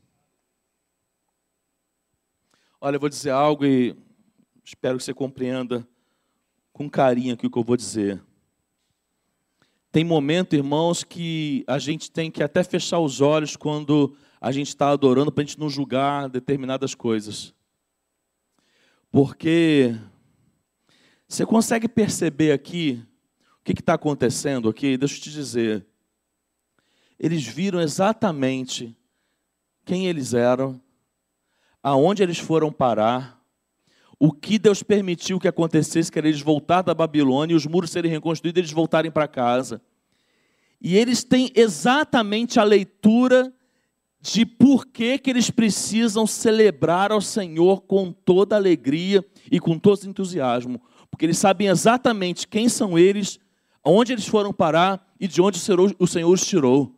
Olha, eu vou dizer algo e espero que você compreenda com carinho o que eu vou dizer. Tem momento, irmãos, que a gente tem que até fechar os olhos quando a gente está adorando para a gente não julgar determinadas coisas. Porque você consegue perceber aqui o que está acontecendo aqui? Deixa eu te dizer. Eles viram exatamente quem eles eram, aonde eles foram parar, o que Deus permitiu que acontecesse, que era eles voltar da Babilônia os muros serem reconstruídos eles voltarem para casa. E eles têm exatamente a leitura de por que, que eles precisam celebrar ao Senhor com toda alegria e com todo entusiasmo. Porque eles sabem exatamente quem são eles, onde eles foram parar e de onde o Senhor os tirou.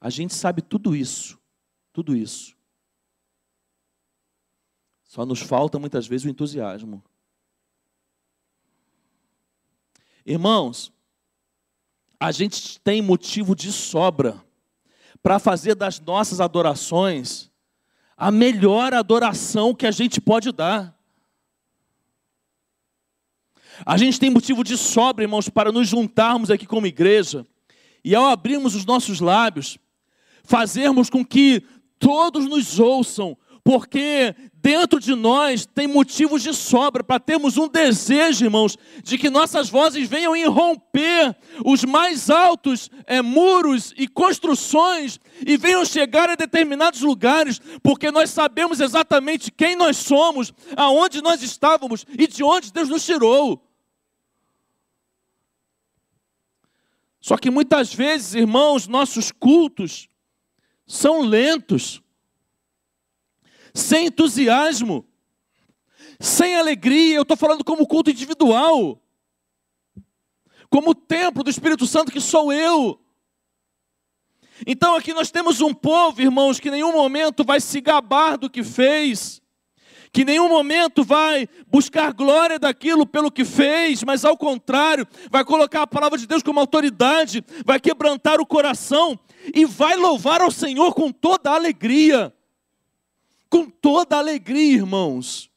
A gente sabe tudo isso, tudo isso. Só nos falta muitas vezes o entusiasmo. Irmãos, a gente tem motivo de sobra para fazer das nossas adorações a melhor adoração que a gente pode dar. A gente tem motivo de sobra, irmãos, para nos juntarmos aqui como igreja e ao abrirmos os nossos lábios, fazermos com que todos nos ouçam, porque dentro de nós tem motivos de sobra para termos um desejo, irmãos, de que nossas vozes venham irromper os mais altos é, muros e construções e venham chegar a determinados lugares, porque nós sabemos exatamente quem nós somos, aonde nós estávamos e de onde Deus nos tirou. Só que muitas vezes, irmãos, nossos cultos são lentos sem entusiasmo, sem alegria. Eu estou falando como culto individual, como templo do Espírito Santo que sou eu. Então aqui nós temos um povo, irmãos, que em nenhum momento vai se gabar do que fez, que em nenhum momento vai buscar glória daquilo pelo que fez, mas ao contrário, vai colocar a palavra de Deus como autoridade, vai quebrantar o coração e vai louvar ao Senhor com toda a alegria com toda alegria, irmãos.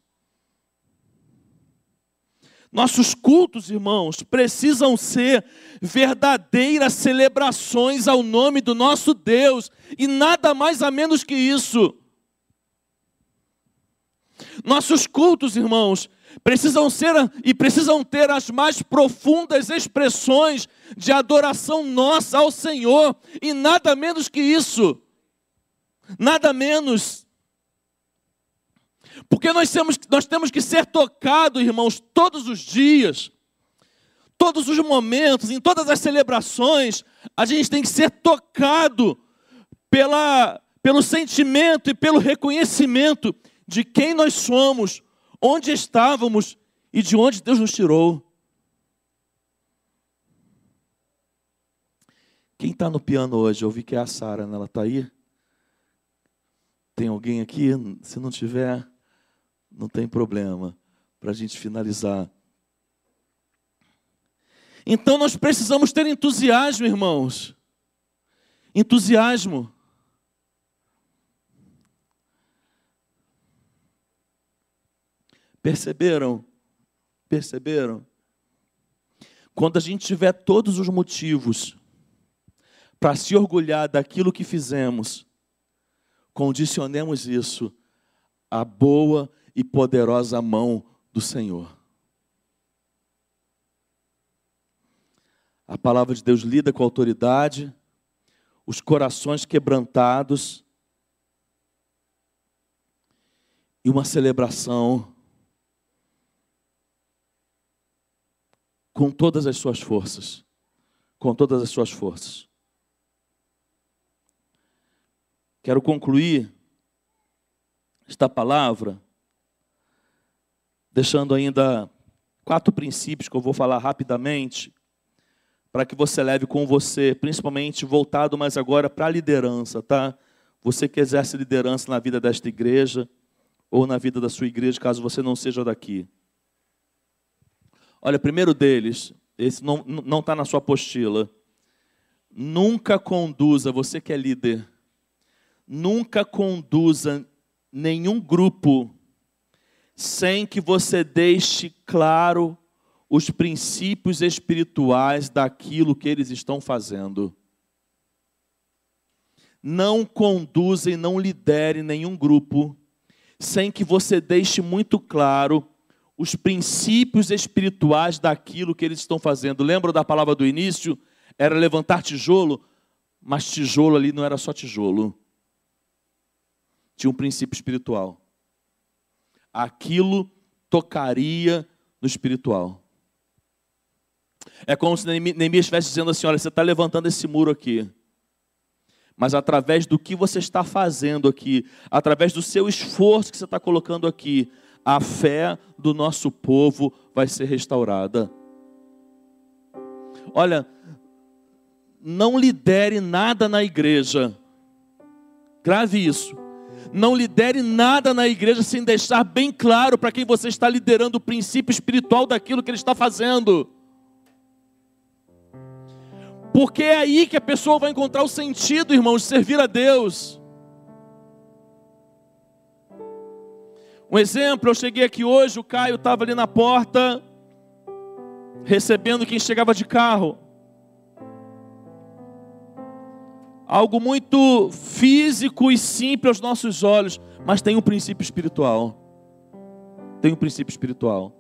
Nossos cultos, irmãos, precisam ser verdadeiras celebrações ao nome do nosso Deus, e nada mais a menos que isso. Nossos cultos, irmãos, precisam ser e precisam ter as mais profundas expressões de adoração nossa ao Senhor, e nada menos que isso. Nada menos. Porque nós temos, nós temos que ser tocados, irmãos, todos os dias, todos os momentos, em todas as celebrações, a gente tem que ser tocado pela, pelo sentimento e pelo reconhecimento de quem nós somos, onde estávamos e de onde Deus nos tirou. Quem está no piano hoje? Eu vi que é a Sara, né? ela está aí. Tem alguém aqui? Se não tiver, não tem problema, para a gente finalizar. Então nós precisamos ter entusiasmo, irmãos. Entusiasmo. Perceberam? Perceberam? Quando a gente tiver todos os motivos para se orgulhar daquilo que fizemos, condicionemos isso à boa e poderosa mão do Senhor. A palavra de Deus lida com autoridade, os corações quebrantados e uma celebração com todas as suas forças. Com todas as suas forças. Quero concluir esta palavra deixando ainda quatro princípios que eu vou falar rapidamente, para que você leve com você, principalmente voltado mais agora para a liderança, tá? Você que exerce liderança na vida desta igreja ou na vida da sua igreja, caso você não seja daqui. Olha, primeiro deles, esse não está na sua apostila. Nunca conduza, você que é líder, nunca conduza nenhum grupo sem que você deixe claro os princípios espirituais daquilo que eles estão fazendo. Não conduza e não lidere nenhum grupo sem que você deixe muito claro os princípios espirituais daquilo que eles estão fazendo. Lembra da palavra do início? Era levantar tijolo, mas tijolo ali não era só tijolo. Tinha um princípio espiritual. Aquilo tocaria no espiritual. É como se Neemias estivesse dizendo assim: olha, você está levantando esse muro aqui. Mas através do que você está fazendo aqui, através do seu esforço que você está colocando aqui, a fé do nosso povo vai ser restaurada. Olha, não lidere nada na igreja. Grave isso. Não lidere nada na igreja sem deixar bem claro para quem você está liderando o princípio espiritual daquilo que ele está fazendo. Porque é aí que a pessoa vai encontrar o sentido, irmãos, de servir a Deus. Um exemplo, eu cheguei aqui hoje, o Caio estava ali na porta, recebendo quem chegava de carro. Algo muito físico e simples aos nossos olhos, mas tem um princípio espiritual. Tem um princípio espiritual.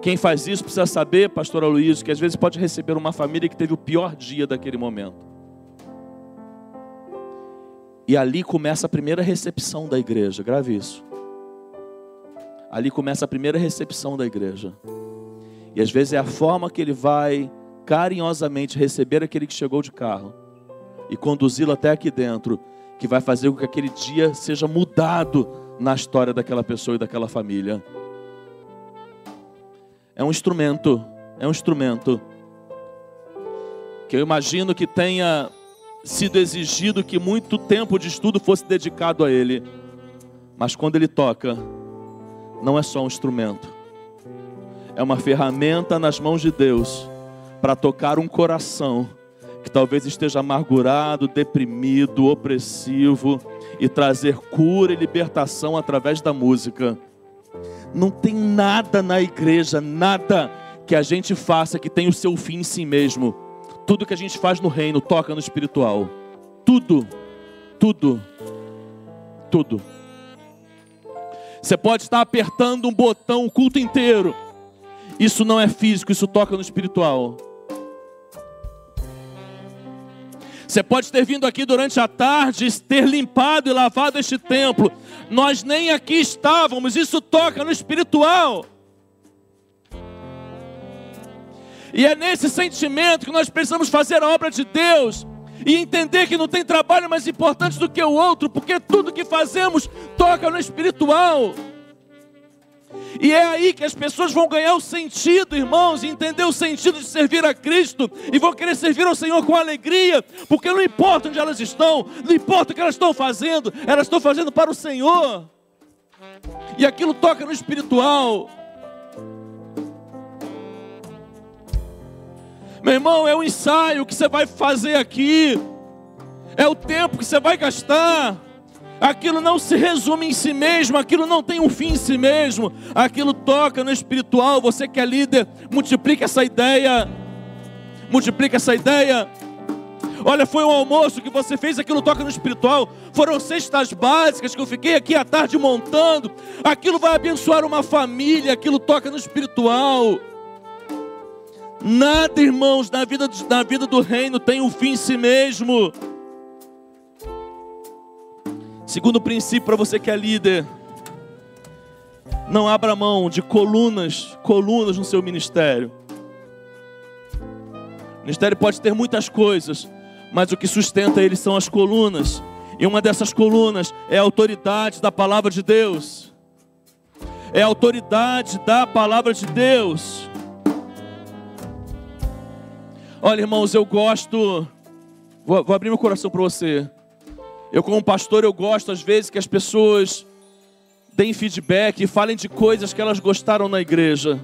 Quem faz isso precisa saber, pastor Aloysio, que às vezes pode receber uma família que teve o pior dia daquele momento. E ali começa a primeira recepção da igreja, grave isso. Ali começa a primeira recepção da igreja. E às vezes é a forma que ele vai carinhosamente receber aquele que chegou de carro e conduzi-lo até aqui dentro, que vai fazer com que aquele dia seja mudado na história daquela pessoa e daquela família. É um instrumento, é um instrumento que eu imagino que tenha sido exigido que muito tempo de estudo fosse dedicado a ele. Mas quando ele toca, não é só um instrumento, é uma ferramenta nas mãos de Deus para tocar um coração que talvez esteja amargurado, deprimido, opressivo e trazer cura e libertação através da música. Não tem nada na igreja, nada que a gente faça que tenha o seu fim em si mesmo. Tudo que a gente faz no reino toca no espiritual. Tudo, tudo, tudo. Você pode estar apertando um botão o culto inteiro. Isso não é físico, isso toca no espiritual. Você pode ter vindo aqui durante a tarde, ter limpado e lavado este templo. Nós nem aqui estávamos, isso toca no espiritual. E é nesse sentimento que nós precisamos fazer a obra de Deus e entender que não tem trabalho mais importante do que o outro, porque tudo que fazemos toca no espiritual. E é aí que as pessoas vão ganhar o sentido, irmãos, entender o sentido de servir a Cristo, e vão querer servir ao Senhor com alegria, porque não importa onde elas estão, não importa o que elas estão fazendo, elas estão fazendo para o Senhor, e aquilo toca no espiritual. Meu irmão, é o ensaio que você vai fazer aqui, é o tempo que você vai gastar aquilo não se resume em si mesmo, aquilo não tem um fim em si mesmo, aquilo toca no espiritual. Você que é líder, multiplica essa ideia, multiplica essa ideia. Olha, foi um almoço que você fez, aquilo toca no espiritual. Foram cestas básicas que eu fiquei aqui à tarde montando. Aquilo vai abençoar uma família, aquilo toca no espiritual. Nada, irmãos, na vida, na vida do reino tem um fim em si mesmo. Segundo princípio para você que é líder, não abra mão de colunas, colunas no seu ministério. O ministério pode ter muitas coisas, mas o que sustenta ele são as colunas. E uma dessas colunas é a autoridade da palavra de Deus. É a autoridade da palavra de Deus. Olha, irmãos, eu gosto. Vou, vou abrir meu coração para você. Eu, como pastor, eu gosto às vezes que as pessoas deem feedback e falem de coisas que elas gostaram na igreja.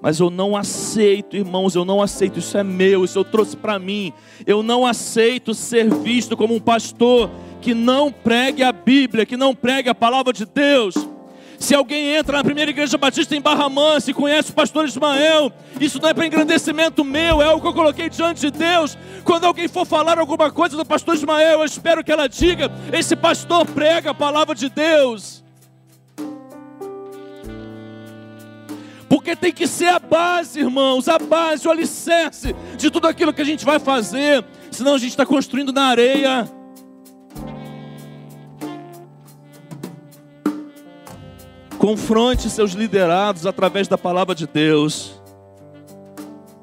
Mas eu não aceito, irmãos, eu não aceito, isso é meu, isso eu trouxe para mim. Eu não aceito ser visto como um pastor que não pregue a Bíblia, que não pregue a palavra de Deus. Se alguém entra na primeira igreja batista em Barra Mansa e conhece o pastor Ismael, isso não é para engrandecimento meu, é algo que eu coloquei diante de Deus. Quando alguém for falar alguma coisa do pastor Ismael, eu espero que ela diga: esse pastor prega a palavra de Deus. Porque tem que ser a base, irmãos, a base, o alicerce de tudo aquilo que a gente vai fazer. Senão a gente está construindo na areia. Confronte seus liderados através da palavra de Deus.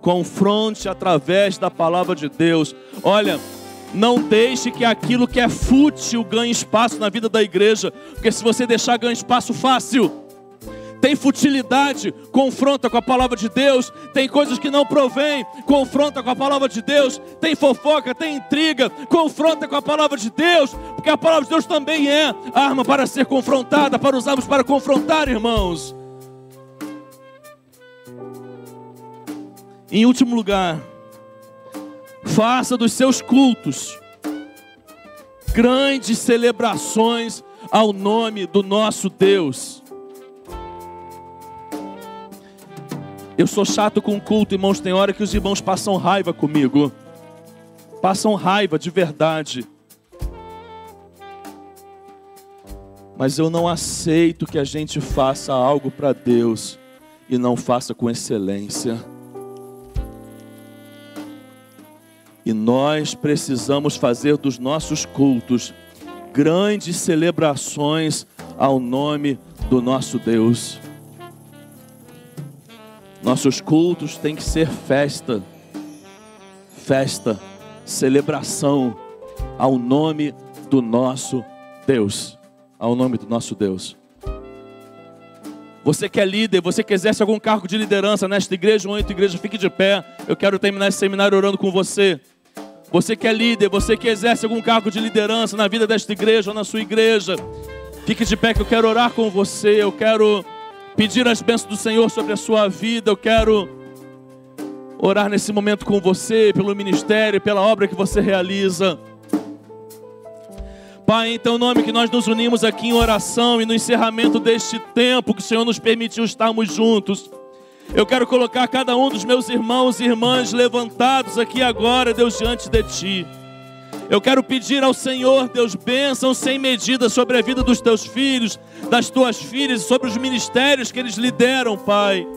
Confronte através da palavra de Deus. Olha, não deixe que aquilo que é fútil ganhe espaço na vida da igreja, porque se você deixar ganha espaço fácil, tem futilidade, confronta com a palavra de Deus, tem coisas que não provém, confronta com a palavra de Deus, tem fofoca, tem intriga, confronta com a palavra de Deus, porque a palavra de Deus também é arma para ser confrontada, para usarmos para confrontar, irmãos. Em último lugar, faça dos seus cultos grandes celebrações ao nome do nosso Deus. Eu sou chato com culto, irmãos. Tem hora que os irmãos passam raiva comigo. Passam raiva de verdade. Mas eu não aceito que a gente faça algo para Deus e não faça com excelência. E nós precisamos fazer dos nossos cultos grandes celebrações ao nome do nosso Deus. Nossos cultos têm que ser festa, festa, celebração ao nome do nosso Deus. Ao nome do nosso Deus. Você que é líder, você que exerce algum cargo de liderança nesta igreja ou em outra igreja, fique de pé. Eu quero terminar esse seminário orando com você. Você que é líder, você que exerce algum cargo de liderança na vida desta igreja ou na sua igreja, fique de pé que eu quero orar com você. Eu quero pedir as bênçãos do Senhor sobre a sua vida. Eu quero orar nesse momento com você, pelo ministério, pela obra que você realiza. Pai, em teu nome que nós nos unimos aqui em oração e no encerramento deste tempo que o Senhor nos permitiu estarmos juntos. Eu quero colocar cada um dos meus irmãos e irmãs levantados aqui agora, Deus, diante de Ti. Eu quero pedir ao Senhor, Deus, bênção sem medida sobre a vida dos teus filhos, das tuas filhas, sobre os ministérios que eles lideram, Pai.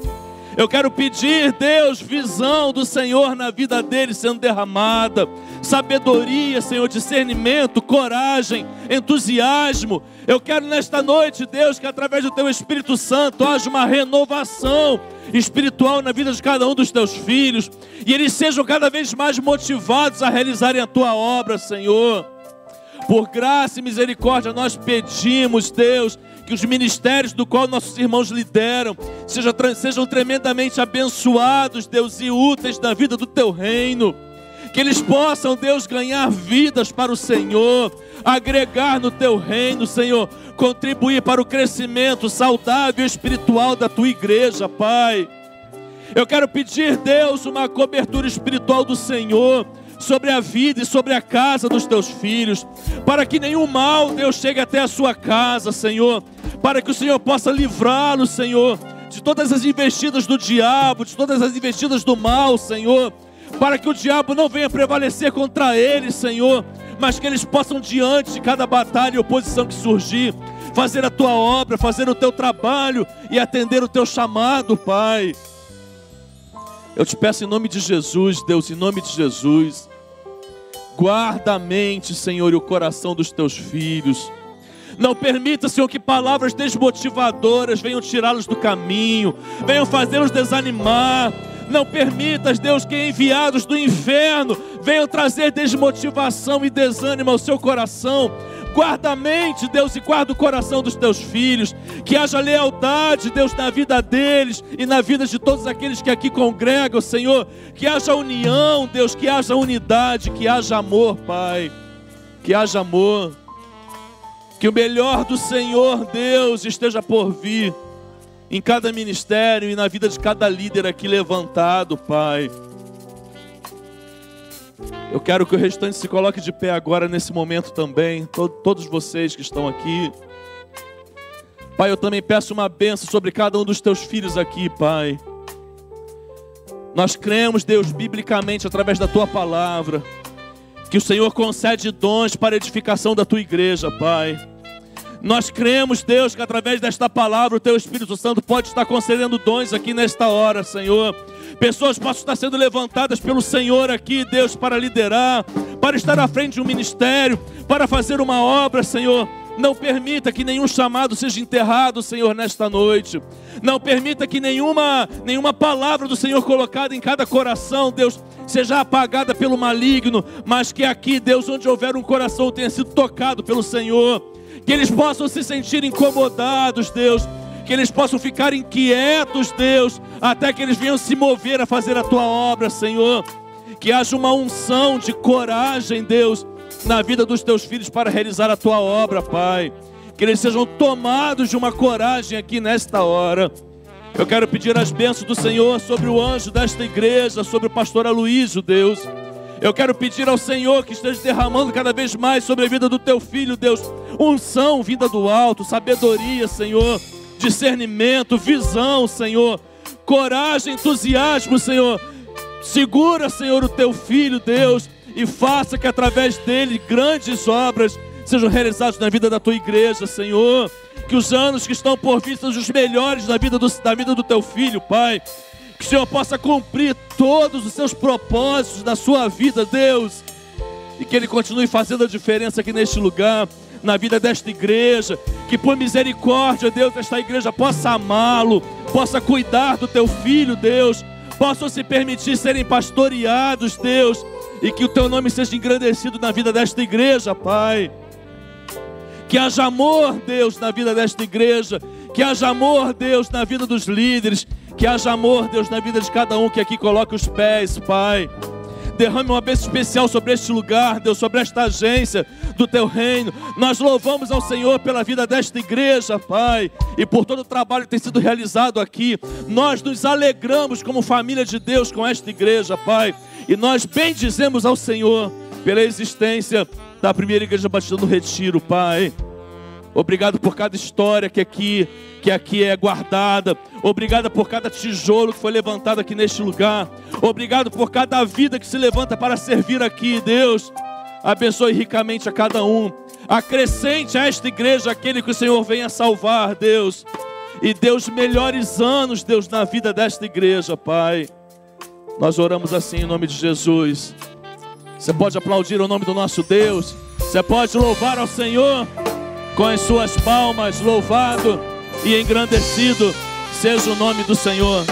Eu quero pedir, Deus, visão do Senhor na vida deles sendo derramada, sabedoria, Senhor, discernimento, coragem, entusiasmo. Eu quero nesta noite, Deus, que através do Teu Espírito Santo haja uma renovação espiritual na vida de cada um dos Teus filhos e eles sejam cada vez mais motivados a realizarem a Tua obra, Senhor. Por graça e misericórdia, nós pedimos, Deus, que os ministérios do qual nossos irmãos lideram sejam, sejam tremendamente abençoados, Deus, e úteis na vida do teu reino. Que eles possam, Deus, ganhar vidas para o Senhor, agregar no teu reino, Senhor, contribuir para o crescimento saudável e espiritual da tua igreja, Pai. Eu quero pedir, Deus, uma cobertura espiritual do Senhor sobre a vida e sobre a casa dos teus filhos, para que nenhum mal, Deus, chegue até a sua casa, Senhor, para que o Senhor possa livrá-lo, Senhor, de todas as investidas do diabo, de todas as investidas do mal, Senhor, para que o diabo não venha prevalecer contra eles, Senhor, mas que eles possam, diante de cada batalha e oposição que surgir, fazer a tua obra, fazer o teu trabalho e atender o teu chamado, Pai. Eu te peço em nome de Jesus, Deus, em nome de Jesus, guarda a mente, Senhor, e o coração dos teus filhos. Não permita, Senhor, que palavras desmotivadoras venham tirá-los do caminho, venham fazê-los desanimar. Não permitas, Deus, que enviados do inferno venham trazer desmotivação e desânimo ao seu coração. Guarda a mente, Deus, e guarda o coração dos teus filhos. Que haja lealdade, Deus, na vida deles e na vida de todos aqueles que aqui congregam, Senhor. Que haja união, Deus, que haja unidade, que haja amor, Pai. Que haja amor. Que o melhor do Senhor, Deus, esteja por vir em cada ministério e na vida de cada líder aqui levantado, Pai. Eu quero que o restante se coloque de pé agora nesse momento também, todos vocês que estão aqui. Pai, eu também peço uma benção sobre cada um dos teus filhos aqui, Pai. Nós cremos, Deus, biblicamente, através da tua palavra, que o Senhor concede dons para a edificação da tua igreja, Pai. Nós cremos, Deus, que através desta palavra o teu Espírito Santo pode estar concedendo dons aqui nesta hora, Senhor. Pessoas possam estar sendo levantadas pelo Senhor aqui, Deus, para liderar, para estar à frente de um ministério, para fazer uma obra, Senhor, Não permita que nenhum chamado seja enterrado, Senhor, nesta noite. Não permita que nenhuma, nenhuma palavra do Senhor colocada em cada coração, Deus, seja apagada pelo maligno, mas que aqui, Deus, onde houver um coração tenha sido tocado pelo Senhor. Que eles possam se sentir incomodados, Deus. Que eles possam ficar inquietos, Deus, até que eles venham se mover a fazer a tua obra, Senhor. Que haja uma unção de coragem, Deus na vida dos teus filhos para realizar a tua obra, Pai. Que eles sejam tomados de uma coragem aqui nesta hora. Eu quero pedir as bênçãos do Senhor sobre o anjo desta igreja, sobre o pastor Aloysio, Deus. Eu quero pedir ao Senhor que esteja derramando cada vez mais sobre a vida do teu filho, Deus, unção vinda do alto, sabedoria, Senhor, discernimento, visão, Senhor, coragem, entusiasmo, Senhor. Segura, Senhor, o teu filho, Deus, e faça que através dele grandes obras sejam realizadas na vida da tua igreja, Senhor. Que os anos que estão por vir sejam os melhores na vida do, da vida do teu filho, Pai. Que o Senhor possa cumprir todos os seus propósitos na sua vida, Deus. E que Ele continue fazendo a diferença aqui neste lugar, na vida desta igreja. Que por misericórdia, Deus, esta igreja possa amá-lo, possa cuidar do teu filho, Deus. Possam se permitir serem pastoreados, Deus e que o teu nome seja engrandecido na vida desta igreja, Pai. Que haja amor, Deus, na vida desta igreja. Que haja amor, Deus, na vida dos líderes. Que haja amor, Deus, na vida de cada um que aqui coloca os pés, Pai. Derrame uma bênção especial sobre este lugar, Deus, sobre esta agência do teu reino. Nós louvamos ao Senhor pela vida desta igreja, Pai, e por todo o trabalho que tem sido realizado aqui. Nós nos alegramos como família de Deus com esta igreja, Pai, e nós bendizemos ao Senhor pela existência da primeira igreja batista no Retiro, Pai. Obrigado por cada história que aqui, que aqui é guardada. Obrigado por cada tijolo que foi levantado aqui neste lugar. Obrigado por cada vida que se levanta para servir aqui, Deus. Abençoe ricamente a cada um. Acrescente a esta igreja aquele que o Senhor venha salvar, Deus. E Deus, melhores anos, Deus, na vida desta igreja, Pai. Nós oramos assim em nome de Jesus. Você pode aplaudir o nome do nosso Deus. Você pode louvar ao Senhor com as suas palmas, louvado e engrandecido seja o nome do Senhor.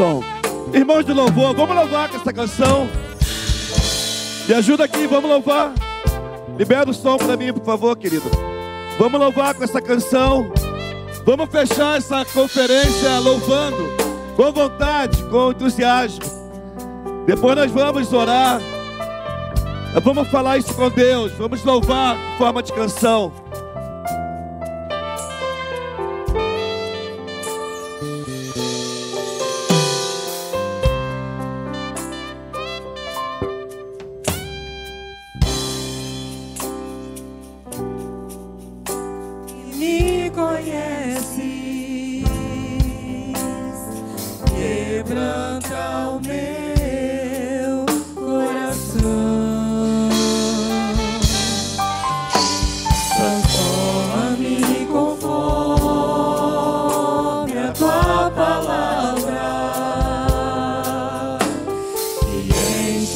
Som. Irmãos de louvor, vamos louvar com essa canção. Me ajuda aqui, vamos louvar. Libera o som para mim, por favor, querido. Vamos louvar com essa canção. Vamos fechar essa conferência louvando, com vontade, com entusiasmo. Depois nós vamos orar. Vamos falar isso com Deus. Vamos louvar em forma de canção.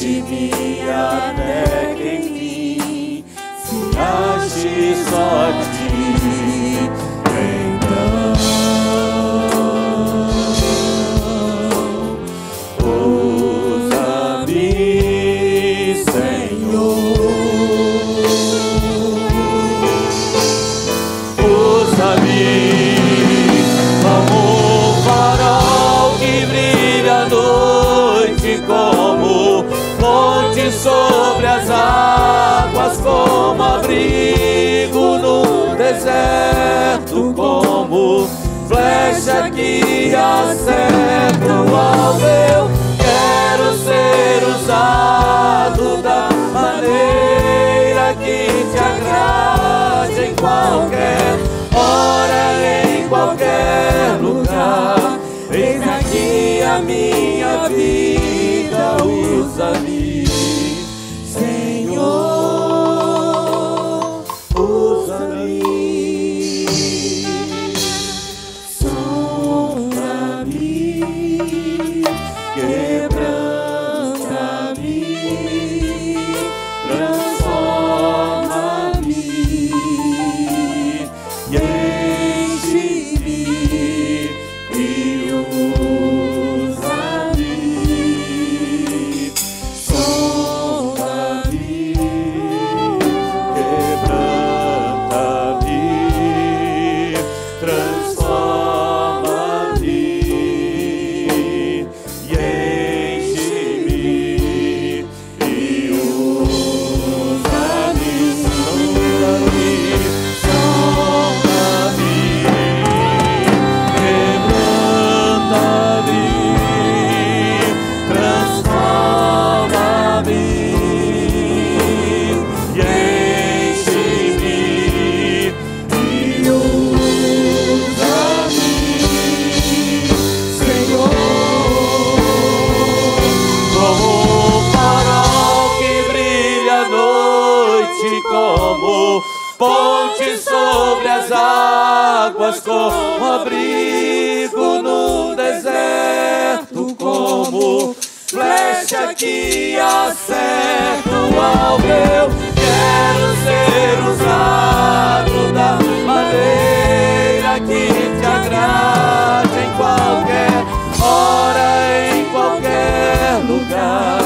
집이야 내게 네 승하시서. como flecha que acerta o alvo. Eu quero ser usado da maneira que te agrade em qualquer hora, em qualquer lugar. Vem aqui a minha vida, usa-me. Como abrigo no deserto, como flecha que acerta o alvo. Quero ser usado da maneira que te agrade em qualquer hora, em qualquer lugar.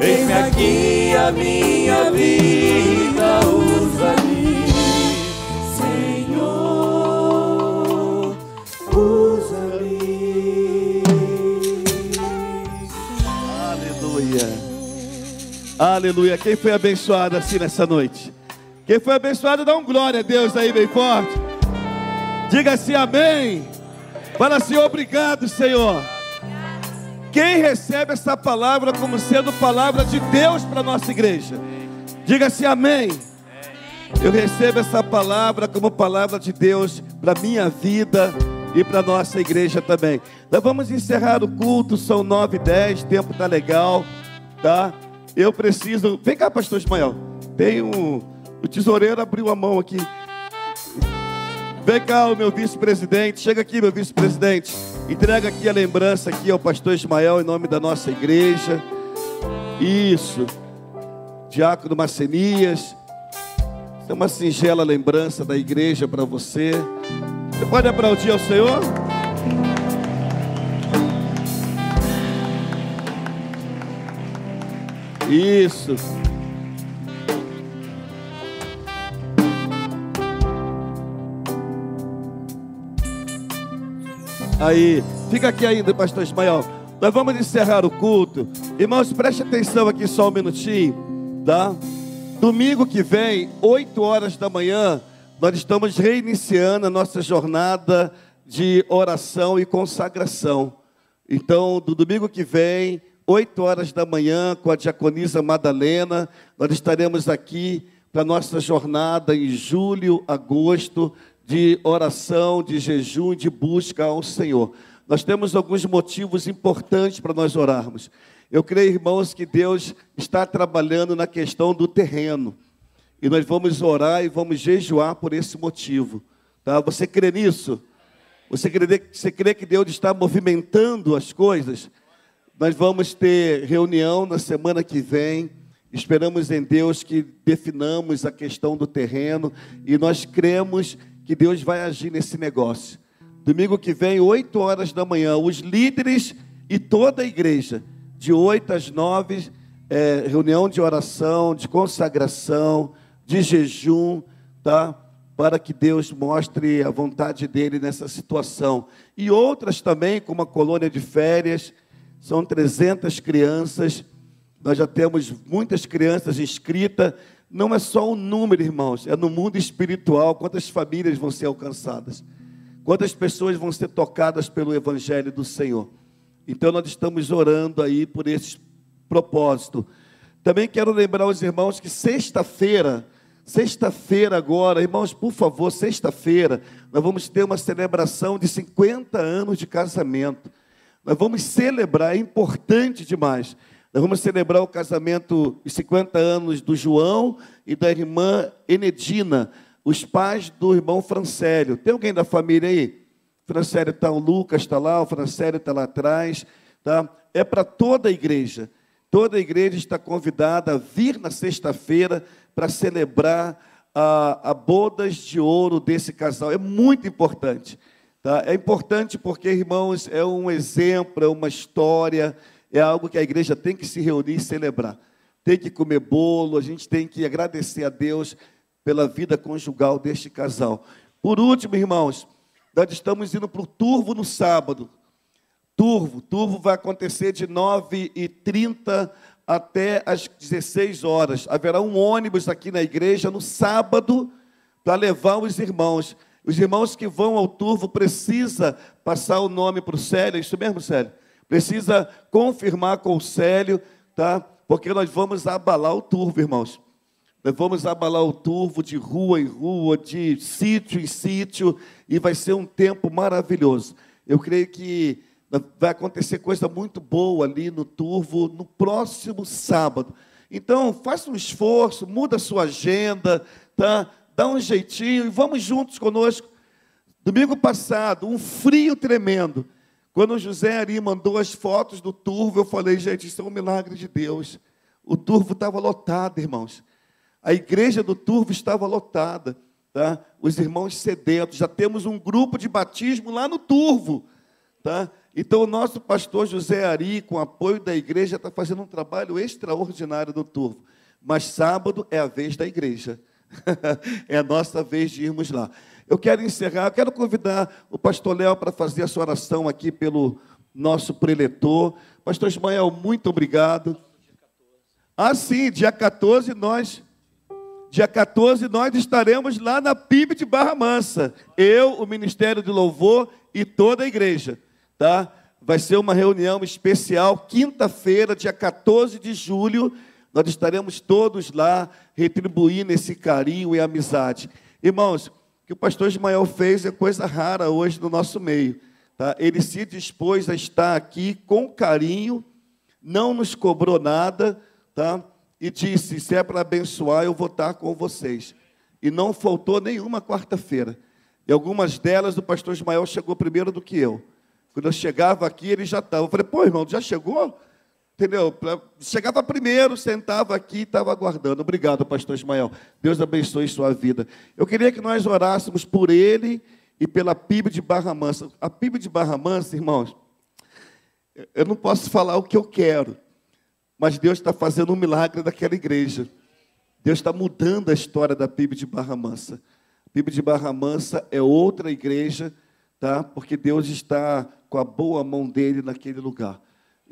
Eis-me aqui a minha vida, Aleluia. Quem foi abençoado assim nessa noite? Quem foi abençoado, dá um glória a Deus aí bem forte. Diga assim, amém. Fala assim, obrigado, Senhor. Quem recebe essa palavra como sendo palavra de Deus para a nossa igreja? Diga assim, amém. Eu recebo essa palavra como palavra de Deus para a minha vida e para a nossa igreja também. Nós vamos encerrar o culto, são 9 e 10, o tempo está legal, tá? Eu preciso. Vem cá, pastor Ismael. Tem um. O tesoureiro abriu a mão aqui. Vem cá, o meu vice-presidente. Chega aqui, meu vice-presidente. Entrega aqui a lembrança aqui ao pastor Ismael em nome da nossa igreja. Isso. Diácono Macenias. Isso é uma singela lembrança da igreja para você. Você pode aplaudir ao Senhor? Isso. Aí, fica aqui ainda, pastor Ismael. Nós vamos encerrar o culto. Irmãos, preste atenção aqui só um minutinho, tá? Domingo que vem, 8 horas da manhã, nós estamos reiniciando a nossa jornada de oração e consagração. Então, do domingo que vem, 8 horas da manhã, com a diaconisa Madalena, nós estaremos aqui para nossa jornada em julho, agosto, de oração, de jejum, de busca ao Senhor. Nós temos alguns motivos importantes para nós orarmos. Eu creio, irmãos, que Deus está trabalhando na questão do terreno. E nós vamos orar e vamos jejuar por esse motivo. Tá? Você crê nisso? Você crê, você crê que Deus está movimentando as coisas? Nós vamos ter reunião na semana que vem. Esperamos em Deus que definamos a questão do terreno e nós cremos que Deus vai agir nesse negócio. Domingo que vem, 8 horas da manhã, os líderes e toda a igreja, de 8 às 9, é, reunião de oração, de consagração, de jejum, tá? Para que Deus mostre a vontade dele nessa situação. E outras também, como a colônia de férias, são 300 crianças. Nós já temos muitas crianças inscritas. Não é só um número, irmãos, é no mundo espiritual. Quantas famílias vão ser alcançadas? Quantas pessoas vão ser tocadas pelo Evangelho do Senhor? Então, nós estamos orando aí por esse propósito. Também quero lembrar os irmãos que sexta-feira, Sexta-feira agora, irmãos, por favor, sexta-feira, nós vamos ter uma celebração de 50 anos de casamento. Nós vamos celebrar, é importante demais. Nós vamos celebrar o casamento, os 50 anos do João e da irmã Enedina, os pais do irmão Francélio. Tem alguém da família aí? Francélio está, o Lucas está lá, o Francélio está lá atrás. Tá? É para toda a igreja. Toda a igreja está convidada a vir na sexta-feira para celebrar a, a, bodas de ouro desse casal. É muito importante. Tá? É importante porque, irmãos, é um exemplo, é uma história, é algo que a igreja tem que se reunir e celebrar. Tem que comer bolo, a gente tem que agradecer a Deus pela vida conjugal deste casal. Por último, irmãos, nós estamos indo para o Turvo no sábado. Turvo, Turvo vai acontecer de 9h30 até as 16 horas. Haverá um ônibus aqui na igreja no sábado para levar os irmãos. Os irmãos que vão ao turvo precisa passar o nome para o Célio, é isso mesmo, Célio? Precisa confirmar com o Célio, tá? Porque nós vamos abalar o turvo, irmãos. Nós vamos abalar o turvo de rua em rua, de sítio em sítio, e vai ser um tempo maravilhoso. Eu creio que vai acontecer coisa muito boa ali no turvo no próximo sábado. Então, faça um esforço, muda a sua agenda, tá? Dá um jeitinho e vamos juntos conosco. Domingo passado, um frio tremendo. Quando o José Ari mandou as fotos do turvo, eu falei, gente, isso é um milagre de Deus. O turvo estava lotado, irmãos. A igreja do Turvo estava lotada, tá? Os irmãos sedentos, já temos um grupo de batismo lá no Turvo, tá? Então o nosso pastor José Ari, com apoio da igreja, está fazendo um trabalho extraordinário no Turvo. Mas sábado é a vez da igreja. (laughs) é a nossa vez de irmos lá. Eu quero encerrar, eu quero convidar o pastor Léo para fazer a sua oração aqui pelo nosso preletor. Pastor Ismael, muito obrigado. Ah, sim, dia 14 nós Dia 14 nós estaremos lá na PIB de Barra Mansa. Eu, o Ministério de Louvor e toda a igreja, tá? Vai ser uma reunião especial quinta-feira, dia 14 de julho. Nós estaremos todos lá retribuindo esse carinho e amizade. Irmãos, o que o pastor Ismael fez é coisa rara hoje no nosso meio. Tá? Ele se dispôs a estar aqui com carinho, não nos cobrou nada, tá? e disse: Se é para abençoar, eu vou estar com vocês. E não faltou nenhuma quarta-feira. E algumas delas o pastor Ismael chegou primeiro do que eu. Quando eu chegava aqui, ele já estava. Eu falei: Pô, irmão, já chegou? Entendeu? Chegava primeiro, sentava aqui e estava aguardando. Obrigado, pastor Ismael. Deus abençoe sua vida. Eu queria que nós orássemos por ele e pela PIB de Barra Mansa. A PIB de Barra Mansa, irmãos, eu não posso falar o que eu quero, mas Deus está fazendo um milagre daquela igreja. Deus está mudando a história da PIB de Barra Mansa. A PIB de Barra Mansa é outra igreja, tá? porque Deus está com a boa mão dele naquele lugar.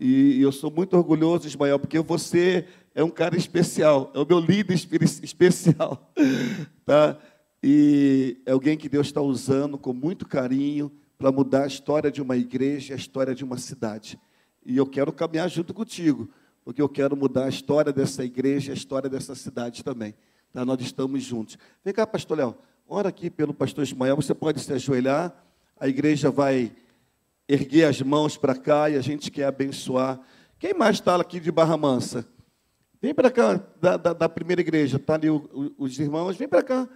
E eu sou muito orgulhoso, Ismael, porque você é um cara especial, é o meu líder especial. (laughs) Tá? E é alguém que Deus está usando com muito carinho para mudar a história de uma igreja, a história de uma cidade. E eu quero caminhar junto contigo porque eu quero mudar a história dessa igreja, a história dessa cidade também. Tá? Nós estamos juntos. Vem cá, pastor Léo, ora aqui pelo pastor Ismael, você pode se ajoelhar, a igreja vai erguer as mãos para cá e a gente quer abençoar. Quem mais está aqui de Barra Mansa? Vem para cá, da, da, da, primeira igreja, está ali o, o, os irmãos, vem para cá.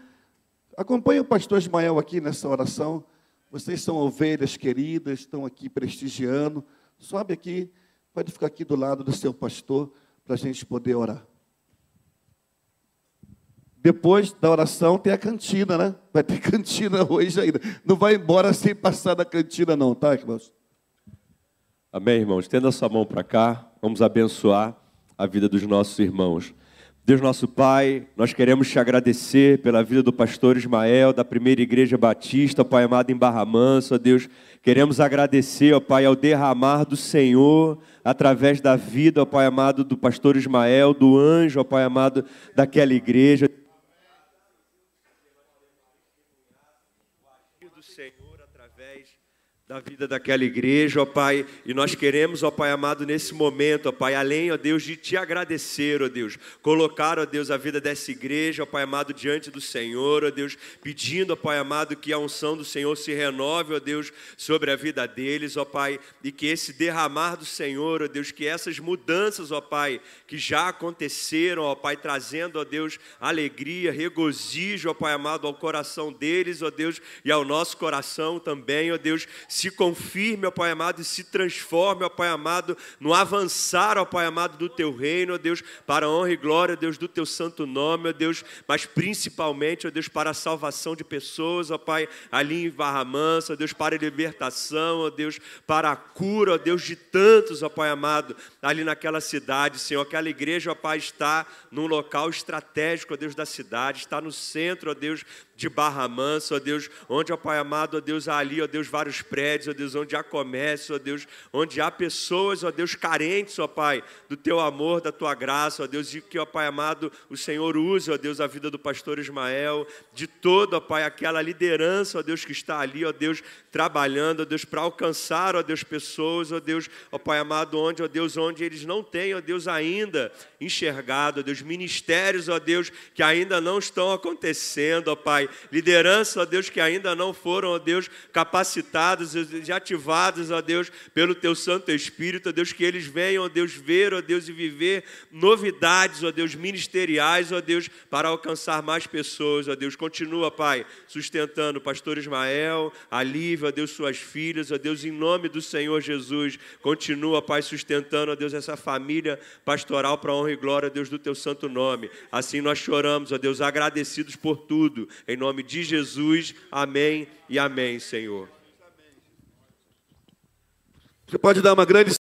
Acompanhe o pastor Ismael aqui nessa oração. Vocês são ovelhas queridas, estão aqui prestigiando. Sobe aqui. Pode ficar aqui do lado do seu pastor para a gente poder orar. Depois da oração tem a cantina, né? Vai ter (laughs) cantina hoje ainda. Não vai embora sem passar da cantina, não, tá, irmãos? Amém, irmãos. Estenda a sua mão para cá. Vamos abençoar a vida dos nossos irmãos. Deus nosso Pai, nós queremos te agradecer pela vida do pastor Ismael, da primeira igreja batista, Pai amado em Barra Mansa, Deus, queremos agradecer, ó Pai, ao derramar do Senhor, através da vida, ó Pai amado, do pastor Ismael, do anjo, ó Pai amado, daquela igreja. do Senhor através da vida daquela igreja, ó Pai, e nós queremos, ó Pai amado, nesse momento, ó Pai, além, ó Deus, de te agradecer, ó Deus, colocar, ó Deus, a vida dessa igreja, ó Pai amado, diante do Senhor, ó Deus, pedindo, ó Pai amado, que a unção do Senhor se renove, ó Deus, sobre a vida deles, ó Pai, e que esse derramar do Senhor, ó Deus, que essas mudanças, ó Pai, que já aconteceram, ó Pai, trazendo, ó Deus, alegria, regozijo, ó Pai amado, ao coração deles, ó Deus, e ao nosso coração também, ó Deus, se confirme, ó Pai amado, e se transforme, ó Pai amado, no avançar, ó Pai amado, do Teu reino, ó Deus, para a honra e glória, ó Deus, do Teu santo nome, ó Deus, mas principalmente, ó Deus, para a salvação de pessoas, ó Pai, ali em Barra Mansa, ó Deus, para a libertação, ó Deus, para a cura, ó Deus, de tantos, ó Pai amado, ali naquela cidade, Senhor, aquela igreja, ó Pai, está num local estratégico, ó Deus, da cidade, está no centro, ó Deus, de Barra Mansa, ó Deus, onde, ó Pai amado, ó Deus, há ali, ó Deus, vários prédios, ó Deus, onde há comércio, ó Deus, onde há pessoas, ó Deus, carentes, ó Pai, do Teu amor, da Tua graça, ó Deus, e que, ó Pai amado, o Senhor use, ó Deus, a vida do pastor Ismael, de toda, ó Pai, aquela liderança, ó Deus, que está ali, ó Deus, trabalhando, ó Deus, para alcançar, ó Deus, pessoas, ó Deus, ó Pai amado, onde, ó Deus, onde eles não têm, ó Deus, ainda enxergado, ó Deus, ministérios, ó Deus, que ainda não estão acontecendo, ó Pai, liderança, ó Deus, que ainda não foram, ó Deus, capacitados e ativados, ó Deus, pelo Teu Santo Espírito, ó Deus, que eles venham, ó Deus, ver, ó Deus, e viver novidades, ó Deus, ministeriais, ó Deus, para alcançar mais pessoas, ó Deus. Continua, Pai, sustentando o pastor Ismael, a Lívia, ó Deus, suas filhas, ó Deus, em nome do Senhor Jesus. Continua, Pai, sustentando, ó Deus, essa família pastoral para honra e glória, ó Deus, do Teu santo nome. Assim nós choramos, ó Deus, agradecidos por tudo. Em nome de Jesus, amém e amém, Senhor. Você pode dar uma grande